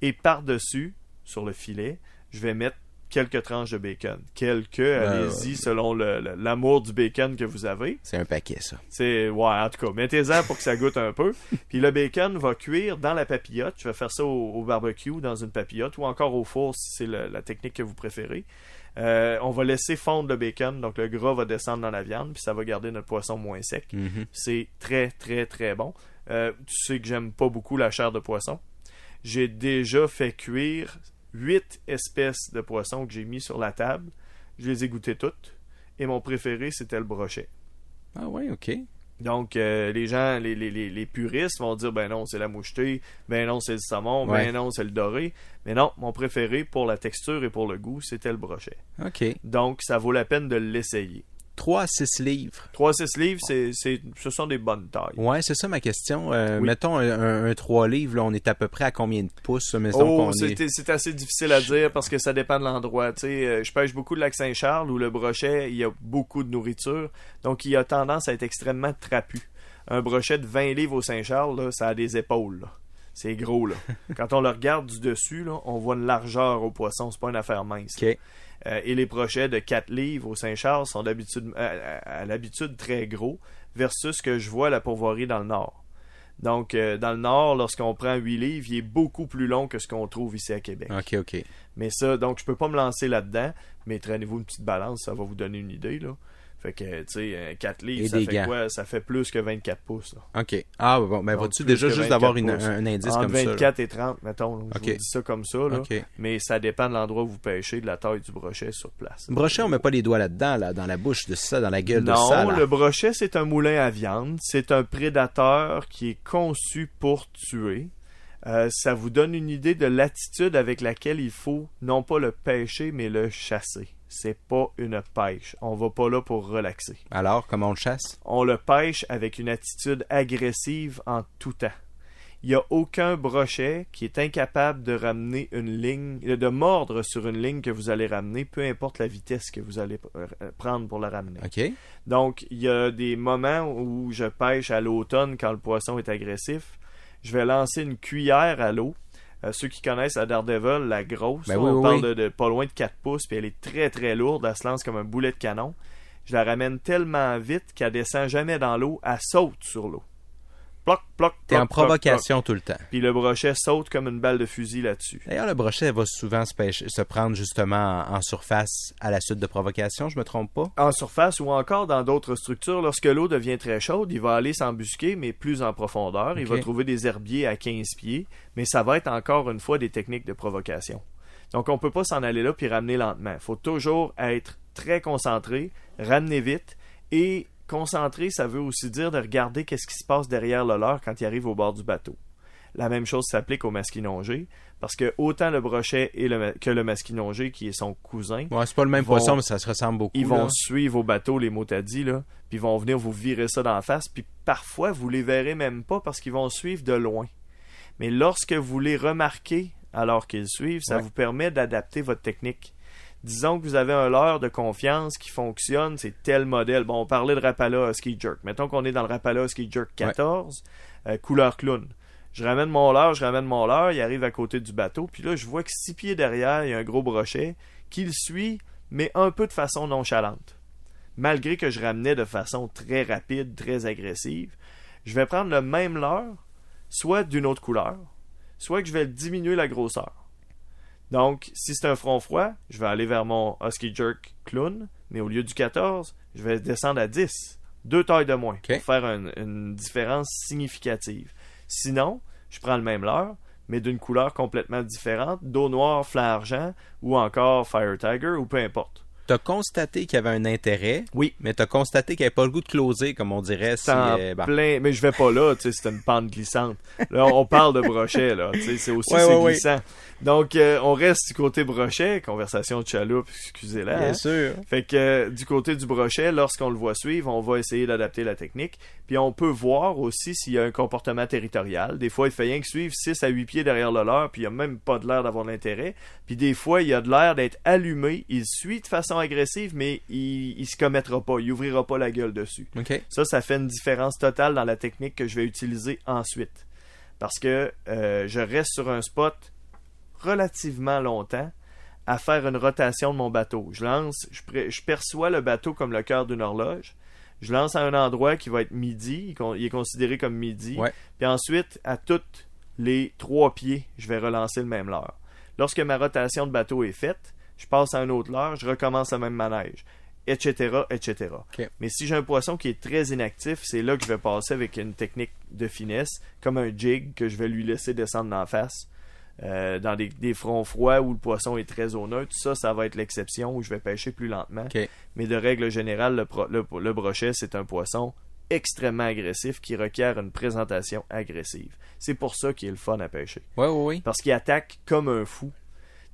Et par-dessus, sur le filet, je vais mettre quelques tranches de bacon. Quelques, allez-y, selon l'amour du bacon que vous avez. C'est un paquet, ça. C'est ouais, en tout cas, mettez-en pour que ça goûte un peu. Puis le bacon va cuire dans la papillote. Je vais faire ça au, au barbecue dans une papillote ou encore au four si c'est la technique que vous préférez. Euh, on va laisser fondre le bacon, donc le gras va descendre dans la viande, puis ça va garder notre poisson moins sec. Mhm. C'est très très très bon. Euh, tu sais que j'aime pas beaucoup la chair de poisson. J'ai déjà fait cuire huit espèces de poissons que j'ai mis sur la table. Je les ai goûtées toutes. Et mon préféré, c'était le brochet. Ah ouais, OK. Donc, euh, les gens, les, les, les, les puristes vont dire, ben non, c'est la mouchetée, ben non, c'est le saumon, Ouais. ben non, c'est le doré. Mais non, mon préféré pour la texture et pour le goût, c'était le brochet. OK. Donc, ça vaut la peine de l'essayer. 3 à 6 livres. 3-6 livres, c'est, c'est, ce sont des bonnes tailles. Ouais, c'est ça ma question. Euh, Oui. Mettons un, un 3 livres, là, on est à peu près à combien de pouces? Mettons Oh, est- c'est, c'est assez difficile à dire parce que ça dépend de l'endroit. Euh, je pêche beaucoup de lac Saint-Charles où le brochet, il y a beaucoup de nourriture. Donc, il a tendance à être extrêmement trapu. Un brochet de 20 livres au Saint-Charles, ça a des épaules. là. C'est gros, là. Quand on le regarde du dessus, là, on voit une largeur au poisson. C'est pas une affaire mince. Euh, et les brochets de 4 livres au Saint-Charles sont d'habitude à, à- à l'habitude très gros versus ce que je vois à la pourvoirie dans le nord. Donc, euh, dans le nord, lorsqu'on prend 8 livres, il est beaucoup plus long que ce qu'on trouve ici à Québec. OK, OK. Mais ça, donc, je peux pas me lancer là-dedans, mais traînez-vous une petite balance, ça va vous donner une idée, là. Fait que, tu sais, euh, 4 livres, Et ça fait gants. quoi? Ça fait plus que 24 pouces, là. OK. Ah, bon, ben, vas-tu déjà juste d'avoir 24 une- pouces. un, un indice Entre comme ça? là? 24 et 30, mettons. là. Je vous dis ça comme ça, là. OK. Mais ça dépend de l'endroit où vous pêchez, de la taille du brochet sur place. Brochet, on met pas les doigts là-dedans, là, dans la bouche de ça, dans la gueule de Non, ça. là. le brochet, c'est un moulin à viande. C'est un prédateur qui est conçu pour tuer. Euh, ça vous donne une idée de l'attitude avec laquelle il faut non pas le pêcher, mais le chasser. C'est pas une pêche. On va pas là pour relaxer. Alors, comment on le chasse? On le pêche avec une attitude agressive en tout temps. Il n'y a aucun brochet qui est incapable de ramener une ligne, de mordre sur une ligne que vous allez ramener, peu importe la vitesse que vous allez euh, prendre pour la ramener. OK. Donc, il y a des moments où je pêche à l'automne quand le poisson est agressif. Je vais lancer une cuillère à l'eau. Euh, ceux qui connaissent la Daredevil, la grosse, Ben oui, on oui, parle oui. de, de pas loin de 4 pouces, puis elle est très très lourde, elle se lance comme un boulet de canon. Je la ramène tellement vite qu'elle descend jamais dans l'eau, elle saute sur l'eau. Ploc, ploc, T'es en provocation tout le temps. Puis le brochet saute comme une balle de fusil là-dessus. D'ailleurs, le brochet va souvent se, pêcher- se prendre justement en, en surface à la suite de provocation, je me trompe pas? En surface ou encore dans d'autres structures, lorsque l'eau devient très chaude, il va aller s'embusquer, mais plus en profondeur. Il va trouver des herbiers à 15 pieds, mais ça va être encore une fois des techniques de provocation. Donc on peut pas s'en aller là puis ramener lentement. Il faut toujours être très concentré, ramener vite et concentré, ça veut aussi dire de regarder qu'est-ce qui se passe derrière le leurre quand il arrive au bord du bateau. La même chose s'applique au masquinongé, parce que autant le brochet et le ma- que le masquinongé, qui est son cousin, Ouais, c'est pas le même Vont- poisson, mais ça se ressemble beaucoup. ils vont suivre au bateau les motadis, là, puis ils vont venir vous virer ça d'en face, puis parfois vous les verrez même pas parce qu'ils vont suivre de loin. Mais lorsque vous les remarquez alors qu'ils suivent, ça Ouais. vous permet d'adapter votre technique. Disons que vous avez un leurre de confiance qui fonctionne, c'est tel modèle. Bon, on parlait de Rapala Ski Jerk. Mettons qu'on est dans le Rapala Ski Jerk 14, euh, couleur clown. Je ramène mon leurre, je ramène mon leurre, il arrive à côté du bateau, puis là, je vois que six pieds derrière, il y a un gros brochet qui le suit, mais un peu de façon nonchalante. Malgré que je ramenais de façon très rapide, très agressive, je vais prendre le même leurre, soit d'une autre couleur, soit que je vais diminuer la grosseur. Donc, si c'est un front froid, je vais aller vers mon Husky Jerk clown, mais au lieu du 14, je vais descendre à 10. Deux tailles de moins Ok. pour faire une, une différence significative. Sinon, je prends le même leurre, mais d'une couleur complètement différente, d'eau noire, flanc argent, ou encore Fire Tiger, ou peu importe. t'as constaté qu'il y avait un intérêt? Oui. Mais t'as constaté qu'il n'y avait pas le goût de closer, comme on dirait. Si, euh, bon. plein, mais je vais pas là, tu sais, c'est une pente glissante. Là, on parle de brochet, là, tu sais, c'est aussi Ouais, ouais. Donc, euh, on reste du côté brochet, conversation de chaloupe, excusez-la. Bien hein. sûr. Fait que euh, du côté du brochet, lorsqu'on le voit suivre, on va essayer d'adapter la technique. Puis on peut voir aussi s'il y a un comportement territorial. Des fois, il fait rien que suivre 6 à 8 pieds derrière le leur, puis il a même pas de l'air d'avoir l'intérêt. Puis des fois, il a de l'air d'être allumé. Il suit de façon agressive, mais il, il se commettra pas. Il ouvrira pas la gueule dessus. OK. Ça, ça fait une différence totale dans la technique que je vais utiliser ensuite. Parce que euh, je reste sur un spot relativement longtemps à faire une rotation de mon bateau. Je lance, je, perçois le bateau comme le cœur d'une horloge. Je lance à un endroit qui va être midi, il est considéré comme midi. Ouais. Puis ensuite, à toutes les trois pieds, je vais relancer le même leurre. Lorsque ma rotation de bateau est faite, je passe à un autre leurre, je recommence le même manège, etc., etc. Mais si j'ai un poisson qui est très inactif, c'est là que je vais passer avec une technique de finesse, comme un jig que je vais lui laisser descendre en face. Euh, dans des, des fronts froids où le poisson est très au neutre, ça, ça va être l'exception où je vais pêcher plus lentement. Mais de règle générale, le, pro- le- le brochet, c'est un poisson extrêmement agressif qui requiert une présentation agressive. C'est pour ça qu'il est le fun à pêcher. Ouais, ouais, ouais. Parce qu'il attaque comme un fou.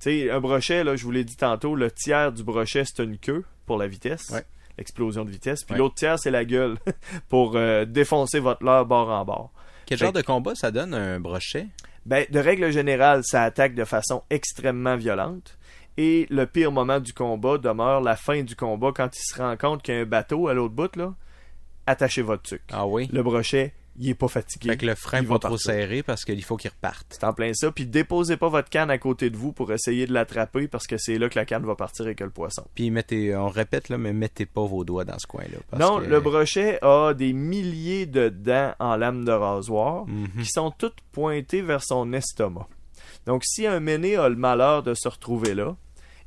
Tu sais, un brochet, là, je vous l'ai dit tantôt, le tiers du brochet, c'est une queue pour la vitesse. Ouais. L'explosion de vitesse. Puis Ouais. l'autre tiers, c'est la gueule pour euh, défoncer votre leurre bord en bord. Quel Fait genre de combat ça donne un brochet? Ben, de règle générale, ça attaque de façon extrêmement violente. Et le pire moment du combat demeure la fin du combat quand il se rend compte qu'il y a un bateau à l'autre bout, là. Attachez votre tuc. Ah oui. Le brochet, il est pas fatigué. Fait que le frein va trop serré parce qu'il faut qu'il reparte. C'est en plein ça. Puis déposez pas votre canne à côté de vous pour essayer de l'attraper parce que c'est là que la canne va partir avec le poisson. Puis mettez, on répète là, mais mettez pas vos doigts dans ce coin-là. non, que- le brochet a des milliers de dents en lame de rasoir Mhm. qui sont toutes pointées vers son estomac. Donc, si un méné a le malheur de se retrouver là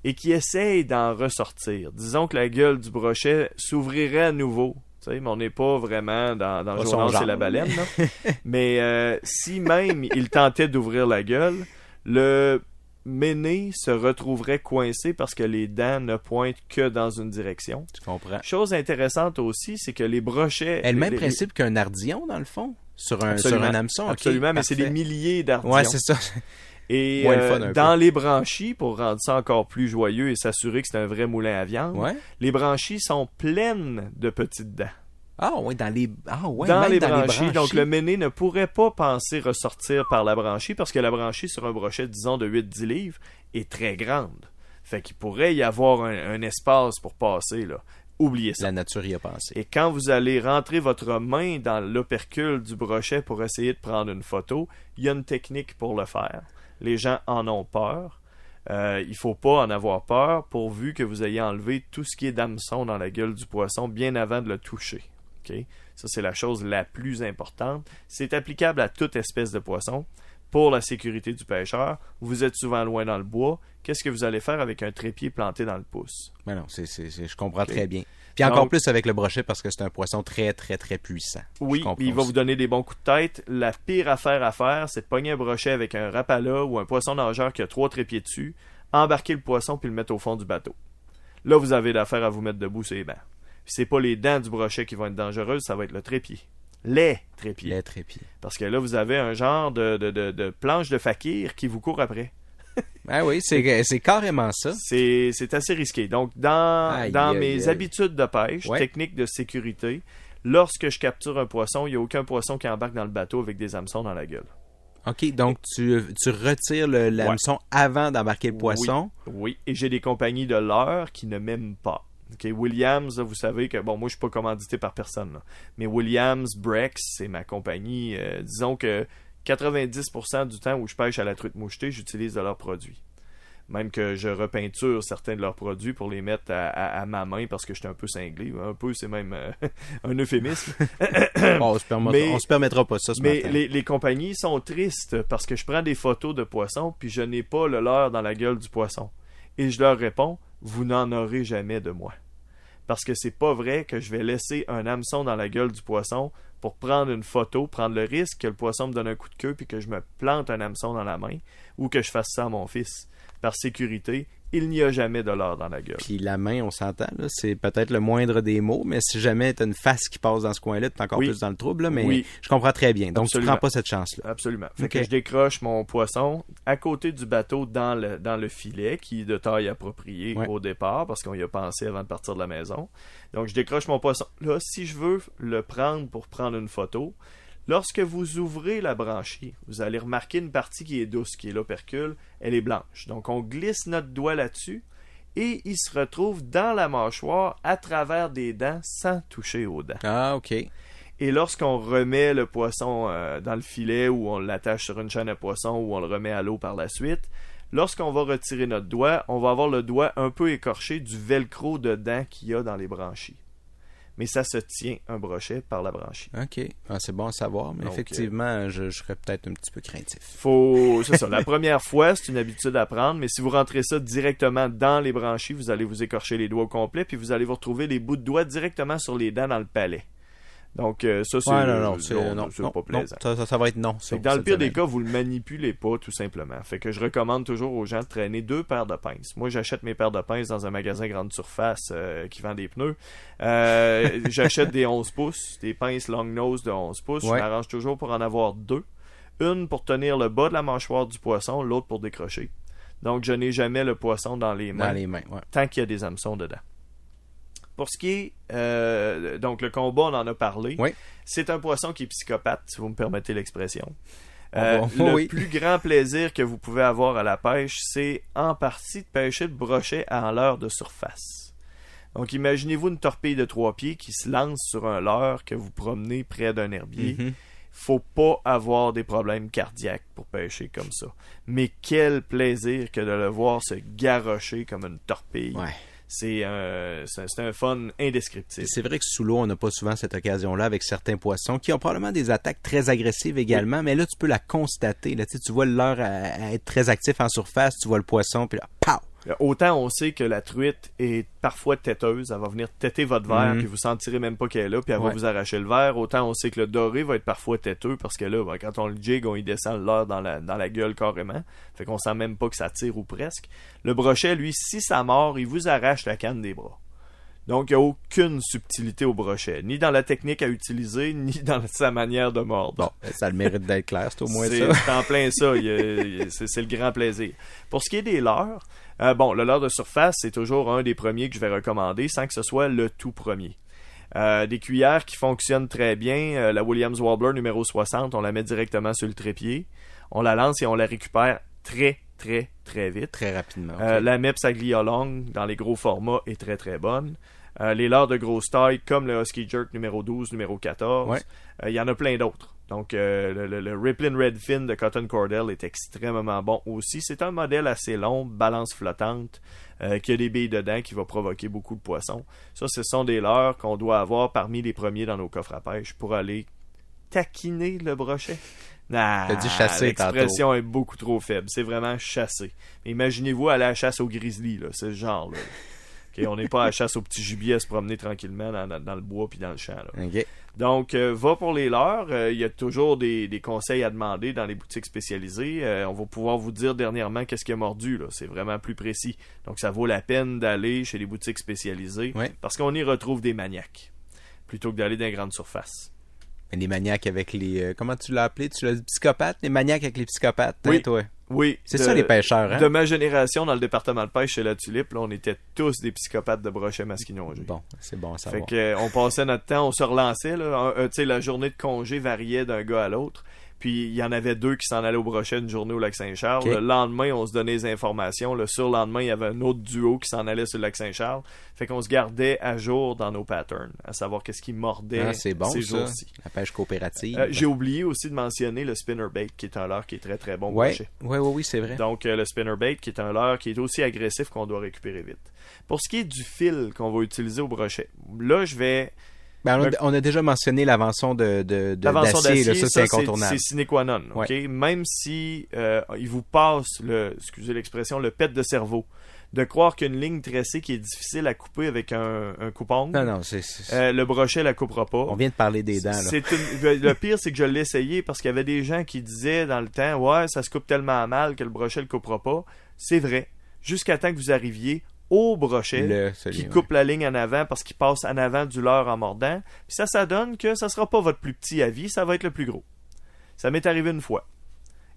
et qui essaye d'en ressortir, disons que la gueule du brochet s'ouvrirait à nouveau. Mais on n'est pas vraiment dans, dans Pas son Jonas et genre, la baleine. là. mais euh, si même il tentait d'ouvrir la gueule, le méné se retrouverait coincé parce que les dents ne pointent que dans une direction. Tu comprends? Chose intéressante aussi, c'est que les brochets. Et le même les- principe qu'un ardillon, dans le fond? Sur un, sur un hameçon? Absolument, mais c'est des milliers d'ardillons. Ouais, c'est ça. Et euh, dans les branchies, pour rendre ça encore plus joyeux et s'assurer que c'est un vrai moulin à viande, Ouais. les branchies sont pleines de petites dents. Ah ouais, dans les. Ah ouais, dans, même les, dans branchies. les Donc le méné ne pourrait pas penser ressortir par la branchie parce que la branchie sur un brochet, disons, de 8-10 livres, est très grande. Fait qu'il pourrait y avoir un, un espace pour passer, là. Oubliez ça. La nature y a pensé. Et quand vous allez rentrer votre main dans l'opercule du brochet pour essayer de prendre une photo, il y a une technique pour le faire. Les gens en ont peur. Euh, il faut pas en avoir peur pourvu que vous ayez enlevé tout ce qui est d'hameçon dans la gueule du poisson bien avant de le toucher. Ça, c'est la chose la plus importante. C'est applicable à toute espèce de poisson. Pour la sécurité du pêcheur, vous êtes souvent loin dans le bois. Qu'est-ce que vous allez faire avec un trépied planté dans le pouce? Mais non, c'est, je comprends très bien. Puis encore Donc- plus avec le brochet parce que c'est un poisson très, très, très puissant. Oui, il va vous donner des bons coups de tête. La pire affaire à faire, c'est de pogner un brochet avec un rapala ou un poisson nageur qui a trois trépieds dessus, embarquer le poisson puis le mettre au fond du bateau. Là, vous avez l'affaire à vous mettre debout sur les bancs. Puis c'est pas les dents du brochet qui vont être dangereuses, ça va être le trépied. Les trépieds. Les trépieds. Parce que là, vous avez un genre de, de, de, de planche de fakir qui vous court après. Ah oui, c'est, carrément ça. C'est assez risqué. Donc, dans, Aïe, dans aïe, mes aïe. habitudes de pêche, Ouais. technique de sécurité, lorsque je capture un poisson, il n'y a aucun poisson qui embarque dans le bateau avec des hameçons dans la gueule. OK, donc tu, tu retires l'hameçon avant d'embarquer le poisson? Oui, et j'ai des compagnies de leurre qui ne m'aiment pas. Ok, Williams, là, vous savez que, bon, moi, je suis pas commandité par personne, là. mais Williams, Brex, c'est ma compagnie. euh, disons que 90% du temps où je pêche à la truite mouchetée, j'utilise de leurs produits. Même que je repeinture certains de leurs produits pour les mettre à, à- à ma main parce que j'étais un peu cinglé. Un peu, c'est même euh, un euphémisme. Bon, on, se permettra, Mais- on se permettra pas ça ce Mais matin. les, les compagnies sont tristes parce que je prends des photos de poissons puis je n'ai pas le leur dans la gueule du poisson. Et je leur réponds, vous n'en aurez jamais de moi. Parce que c'est pas vrai que je vais laisser un hameçon dans la gueule du poisson pour prendre une photo, prendre le risque que le poisson me donne un coup de queue puis que je me plante un hameçon dans la main ou que je fasse ça à mon fils. Par sécurité, il n'y a jamais de l'or dans la gueule. Puis la main, on s'entend, c'est peut-être le moindre des mots, mais si jamais t'as une face qui passe dans ce coin-là, t'es encore Oui. plus dans le trouble, là, mais Oui. je comprends très bien. Donc Absolument. tu prends pas cette chance-là. Absolument. Fait que je décroche mon poisson à côté du bateau dans le, dans le filet, qui est de taille appropriée Ouais. au départ, parce qu'on y a pensé avant de partir de la maison. Donc je décroche mon poisson. Là, si je veux le prendre pour prendre une photo, lorsque vous ouvrez la branchie, vous allez remarquer une partie qui est douce, qui est l'opercule, elle est blanche. Donc on glisse notre doigt là-dessus et il se retrouve dans la mâchoire à travers des dents sans toucher aux dents. Ah, OK. Et lorsqu'on remet le poisson euh, dans le filet ou on l'attache sur une chaîne à poisson ou on le remet à l'eau par la suite, lorsqu'on va retirer notre doigt, on va avoir le doigt un peu écorché du velcro de dents qu'il y a dans les branchies. Mais ça se tient un brochet par la branchie. OK. Ah, c'est bon à savoir, mais Donc, effectivement, je, je serais peut-être un petit peu craintif. Faut, c'est ça. La première fois, c'est une habitude à prendre, mais si vous rentrez ça directement dans les branchies, vous allez vous écorcher les doigts au complet, puis vous allez vous retrouver les bouts de doigts directement sur les dents dans le palais. Donc euh, ça, c'est Ouais, non, non, c'est non, non, c'est non, pas plaisant. ça, ça, ça va être non. ça, dans le pire des cas, vous le manipulez pas tout simplement. Fait que je recommande toujours aux gens de traîner deux paires de pinces. Moi, j'achète mes paires de pinces dans un magasin grande surface euh, qui vend des pneus. Euh, j'achète des 11 pouces, des pinces long nose de 11 pouces. Ouais. Je m'arrange toujours pour en avoir deux. Une pour tenir le bas de la mâchoire du poisson, l'autre pour décrocher. Donc, je n'ai jamais le poisson dans les mains Dans les mains, ouais. tant qu'il y a des hameçons dedans. Pour ce qui est euh, donc le combat, on en a parlé. Oui. C'est un poisson qui est psychopathe, si vous me permettez l'expression. Ah Euh, le Oui. plus grand plaisir que vous pouvez avoir à la pêche, c'est en partie de pêcher le brochet en leurre de surface. Donc imaginez-vous une torpille de trois pieds qui se lance sur un leurre que vous promenez près d'un herbier Mhm. faut pas avoir des problèmes cardiaques pour pêcher comme ça. Mais quel plaisir que de le voir se garrocher comme une torpille. Ouais. C'est un, c'est un- fun indescriptible. C'est vrai que sous l'eau, on n'a pas souvent cette occasion-là avec certains poissons qui ont probablement des attaques très agressives également, mais là, tu peux la constater. Là, tu, vois à, à être très actif en surface, tu vois le poisson, puis là, pow! Euh, Autant on sait que la truite est parfois têteuse, elle va venir têter votre verre, Mhm. puis vous sentirez même pas qu'elle est là, puis elle va vous arracher le verre. Autant on sait que le doré va être parfois têteux, parce que là, ben, quand on le jig, on y descend le leurre dans la, dans la gueule carrément. Fait qu'on sent même pas que ça tire ou presque. Le brochet, lui, si ça mord, il vous arrache la canne des bras. Donc, il n'y a aucune subtilité au brochet, ni dans la technique à utiliser, ni dans sa manière de mordre. Bon, ça a le mérite d'être clair, c'est au moins ça. c'est en plein ça. C'est le grand plaisir. Pour ce qui est des leurres, euh, bon, le leurre de surface, c'est toujours un des premiers que je vais recommander, sans que ce soit le tout premier. Euh, des cuillères qui fonctionnent très bien. euh, la Williams Wobbler numéro 60, on la met directement sur le trépied. On la lance et on la récupère très, très, très vite. Très rapidement. la Meps Aglia Long, dans les gros formats, est très très bonne. Euh, les leurres de grosse taille, comme le Husky Jerk numéro 12, numéro 14, Ouais. euh, il y en a plein d'autres. Donc, euh, le, le, Redfin de Cotton Cordell est extrêmement bon aussi. C'est un modèle assez long, balance flottante, qui a des billes dedans, qui va provoquer beaucoup de poissons. Ça, ce sont des leurres qu'on doit avoir parmi les premiers dans nos coffres à pêche pour aller taquiner le brochet. Nah, T'as dit chasser L'expression est beaucoup trop faible. C'est vraiment chasser. Mais Imaginez-vous aller à la chasse au grizzly, là. Ce genre-là. On n'est pas à la chasse au petit gibier à se promener tranquillement dans, dans- dans le bois puis dans le champ. là. Donc, euh, va pour les leurres. Euh, Il y a toujours des, des conseils à demander dans les boutiques spécialisées. Euh, on va pouvoir vous dire dernièrement qu'est-ce qui a mordu. C'est vraiment plus précis. Donc, ça vaut la peine d'aller chez les boutiques spécialisées Ouais. parce qu'on y retrouve des maniaques plutôt que d'aller dans les grandes surfaces. Mais les maniaques avec les. euh, comment tu l'as appelé? Tu l'as dit psychopathes Les maniaques avec les psychopathes, hein, Oui. toi? Oui. C'est ça les pêcheurs, hein? De ma génération, dans le département de pêche chez la Tulipe, là, on était tous des psychopathes de brochet masquinongé. Bon, c'est bon à Fait que, euh, on passait notre temps, on se relançait. Là, Un- un- tu sais, la journée de congé variait d'un gars à l'autre. Puis il y en avait deux qui s'en allaient au brochet une journée au lac Saint-Charles. Le lendemain, on se donnait les informations. Le surlendemain, il y avait un autre duo qui s'en allait sur le lac Saint-Charles. Fait qu'on se gardait à jour dans nos patterns, à savoir qu'est-ce qui mordait Ah, c'est bon ces jours-ci. La pêche coopérative. Euh, J'ai oublié aussi de mentionner le spinnerbait, qui est un leurre qui est très très bon ouais. brochet. ouais, ouais, oui, c'est vrai. Donc, euh, le spinnerbait, qui est un leurre qui est aussi agressif qu'on doit récupérer vite. Pour ce qui est du fil qu'on va utiliser au brochet, là, je vais. Ben, on, a, le- on a déjà mentionné l'avançon de, de, de- d'acier, là, ça, c'est incontournable. C'est sine qua non. Ouais. Même si euh, il vous passe le, excusez l'expression, le pet de cerveau, de croire qu'une ligne tracée qui est difficile à couper avec un, un coupe-ongle, Non, non, c'est. c'est- euh, le brochet la coupera pas. On vient de parler des dents, là. C'est une- Le pire, c'est que je l'ai essayé parce qu'il y avait des gens qui disaient dans le temps, ouais, ça se coupe tellement mal que le brochet le coupera pas. C'est vrai. jusqu'à temps que vous arriviez au brochet Le- celui, qui ouais. coupe la ligne en avant parce qu'il passe en avant du leurre en mordant. Puis ça, ça donne que ça sera pas votre plus petit à vie, ça va être le plus gros. Ça m'est arrivé une fois.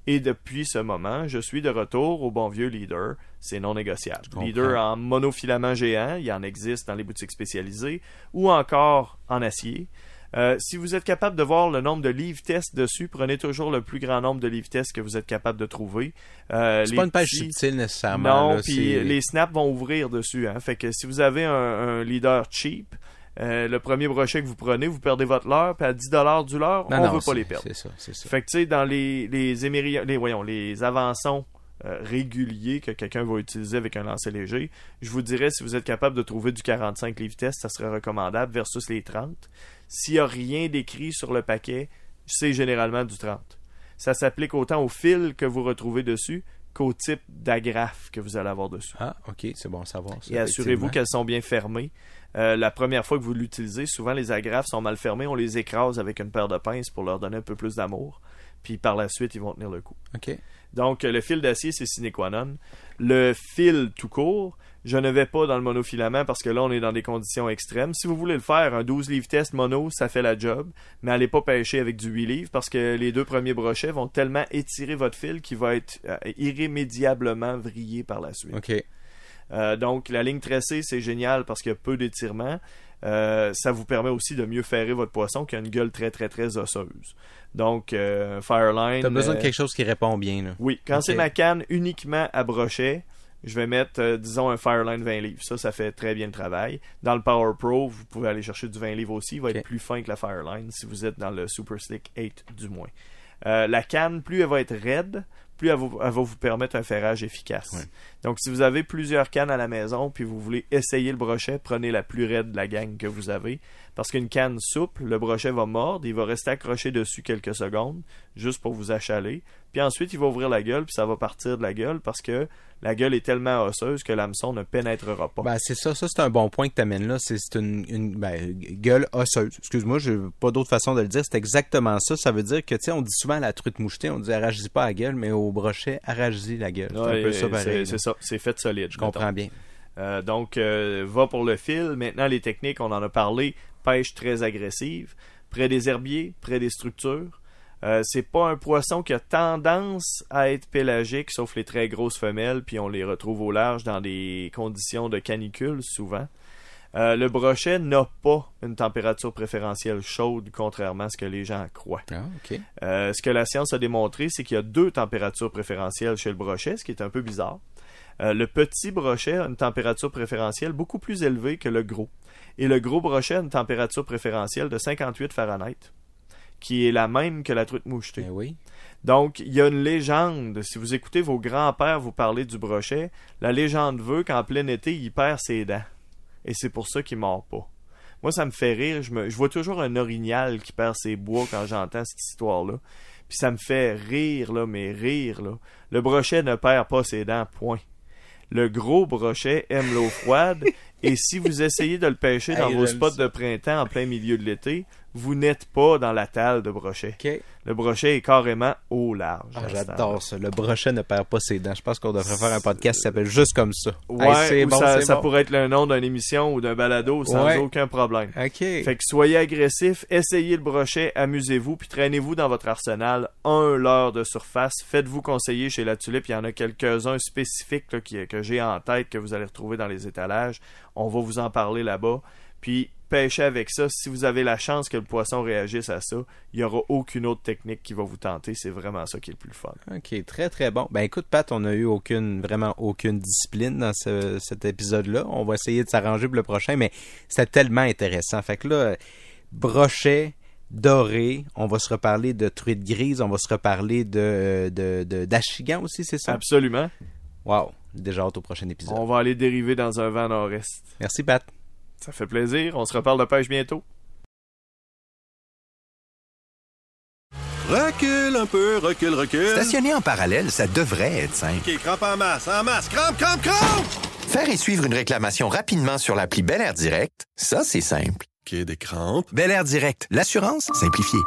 Et depuis ce moment, je suis de retour au bon vieux leader. C'est non négociable. Leader en monofilament géant, il en existe dans les boutiques spécialisées, ou encore en acier. Euh, si vous êtes capable de voir le nombre de livres tests dessus, prenez toujours le plus grand nombre de livres tests que vous êtes capable de trouver. Euh, C'est pas une page petits- subtile nécessairement. non, puis les snaps vont ouvrir dessus. Hein. Fait que si vous avez un, un leader cheap, euh, le premier brochet que vous prenez, vous perdez votre leurre, puis à 10$ du leurre, Non, on non, veut pas les perdre. C'est ça, c'est ça. Fait que tu sais, dans les, les émeri- les, voyons, les avançons euh, réguliers que quelqu'un va utiliser avec un lancer léger, je vous dirais, si vous êtes capable de trouver du 45 livres test, ça serait recommandable versus les 30. S'il n'y a rien d'écrit sur le paquet, c'est généralement du 30. Ça s'applique autant au fil que vous retrouvez dessus qu'au type d'agrafe que vous allez avoir dessus. Ah, ok, c'est bon à savoir. ça, Et assurez-vous qu'elles sont bien fermées. Euh, la première fois que vous l'utilisez, souvent les agrafes sont mal fermées, on les écrase avec une paire de pinces pour leur donner un peu plus d'amour. Puis par la suite, ils vont tenir le coup. Ok. Donc, le fil d'acier, c'est sine qua non. Le fil tout court, je ne vais pas dans le monofilament parce que là, on est dans des conditions extrêmes. Si vous voulez le faire, un 12 livres test mono, ça fait la job. Mais allez pas pêcher avec du 8 livres parce que les deux premiers brochets vont tellement étirer votre fil qu'il va être euh, irrémédiablement vrillé par la suite. Ok. Euh, donc, la ligne tressée, c'est génial parce qu'il y a peu d'étirement. Euh, ça vous permet aussi de mieux ferrer votre poisson qui a une gueule très, très, très osseuse. Donc, euh, Fireline. T'as besoin de euh, quelque chose qui répond bien, là. Oui, quand c'est ma canne uniquement à brochet, je vais mettre, euh, disons, un Fireline 20 livres. Ça, ça fait très bien le travail. Dans le Power Pro, vous pouvez aller chercher du 20 livres aussi. Il va être plus fin que la Fireline si vous êtes dans le Super Slick 8 du moins. Euh, la canne, plus elle va être raide, plus elle va, elle va vous permettre un ferrage efficace. Donc, si vous avez plusieurs cannes à la maison, puis vous voulez essayer le brochet, prenez la plus raide de la gang que vous avez. Parce qu'une canne souple, le brochet va mordre, il va rester accroché dessus quelques secondes, juste pour vous achaler. Puis ensuite, il va ouvrir la gueule, puis ça va partir de la gueule, parce que la gueule est tellement osseuse que l'hameçon ne pénétrera pas. Ben, c'est ça, ça c'est un bon point que tu amènes là. C'est une, une ben, gueule osseuse. Excuse-moi, j'ai pas d'autre façon de le dire. C'est exactement ça. Ça veut dire que, tu sais, on dit souvent à la truite mouchetée, on dit arrache pas la gueule, mais au brochet, arrache la gueule. C'est Ouais, un peu ça c'est- pareil. C'est là. ça, c'est fait solide. Je comprends bien. Euh, donc, euh, va pour le fil. Maintenant, les techniques, on en a parlé. Pêche très agressive. Près des herbiers, près des structures. Euh, c'est pas un poisson qui a tendance à être pélagique, sauf les très grosses femelles, puis on les retrouve au large dans des conditions de canicule souvent. Euh, le brochet n'a pas une température préférentielle chaude, contrairement à ce que les gens croient. Ah. Euh, ce que la science a démontré, c'est qu'il y a deux températures préférentielles chez le brochet, ce qui est un peu bizarre. Euh, le petit brochet a une température préférentielle beaucoup plus élevée que le gros. Et le gros brochet a une température préférentielle de 58 Fahrenheit, qui est la même que la truite mouchetée. Oui. Donc, il y a une légende. Si vous écoutez vos grands-pères vous parler du brochet, la légende veut qu'en plein été, il perd ses dents. Et c'est pour ça qu'il mord pas. Moi, ça me fait rire. Je, je vois toujours un orignal qui perd ses bois quand j'entends cette histoire-là. Puis ça me fait rire, là, mais rire, là. Le brochet ne perd pas ses dents, point. Le gros brochet aime l'eau froide. Et si vous essayez de le pêcher dans Hey, vos spots de printemps en plein milieu de l'été, vous n'êtes pas dans la talle de brochet. Le brochet est carrément au large. Ah. J'adore ça. Le brochet ne perd pas ses dents. Je pense qu'on devrait faire un podcast qui s'appelle juste comme ça. Ouais, Hey, c'est ou bon, ça, c'est ça bon. pourrait être le nom d'une émission ou d'un balado sans Ouais. aucun problème. Fait que soyez agressif, essayez le brochet, amusez-vous, puis traînez-vous dans votre arsenal un leurre de surface. Faites-vous conseiller chez la tulipe. Il y en a quelques-uns spécifiques là, qui- que j'ai en tête que vous allez retrouver dans les étalages. On va vous en parler là-bas. Puis pêchez avec ça. Si vous avez la chance que le poisson réagisse à ça, il n'y aura aucune autre technique qui va vous tenter. C'est vraiment ça qui est le plus fun. Ok, très très bon. Ben écoute, Pat, on a eu aucune, vraiment aucune discipline dans ce- cet épisode-là. On va essayer de s'arranger pour le prochain, mais c'était tellement intéressant. Fait que là, brochet, doré, on va se reparler de truite grise, on va se reparler de, de, aussi, c'est ça? Absolument. Wow, déjà hâte au prochain épisode. On va aller dériver dans un vent nord-est. Merci, Pat. Ça fait plaisir. On se reparle de pêche bientôt. Recule un peu, recule, recule. Stationner en parallèle, ça devrait être simple. OK, crampe en masse, en masse. Crampe, crampe, crampe! Faire et suivre une réclamation rapidement sur l'appli Bel Air Direct, ça, c'est simple. OK, des crampes. Bel Air Direct, l'assurance simplifiée.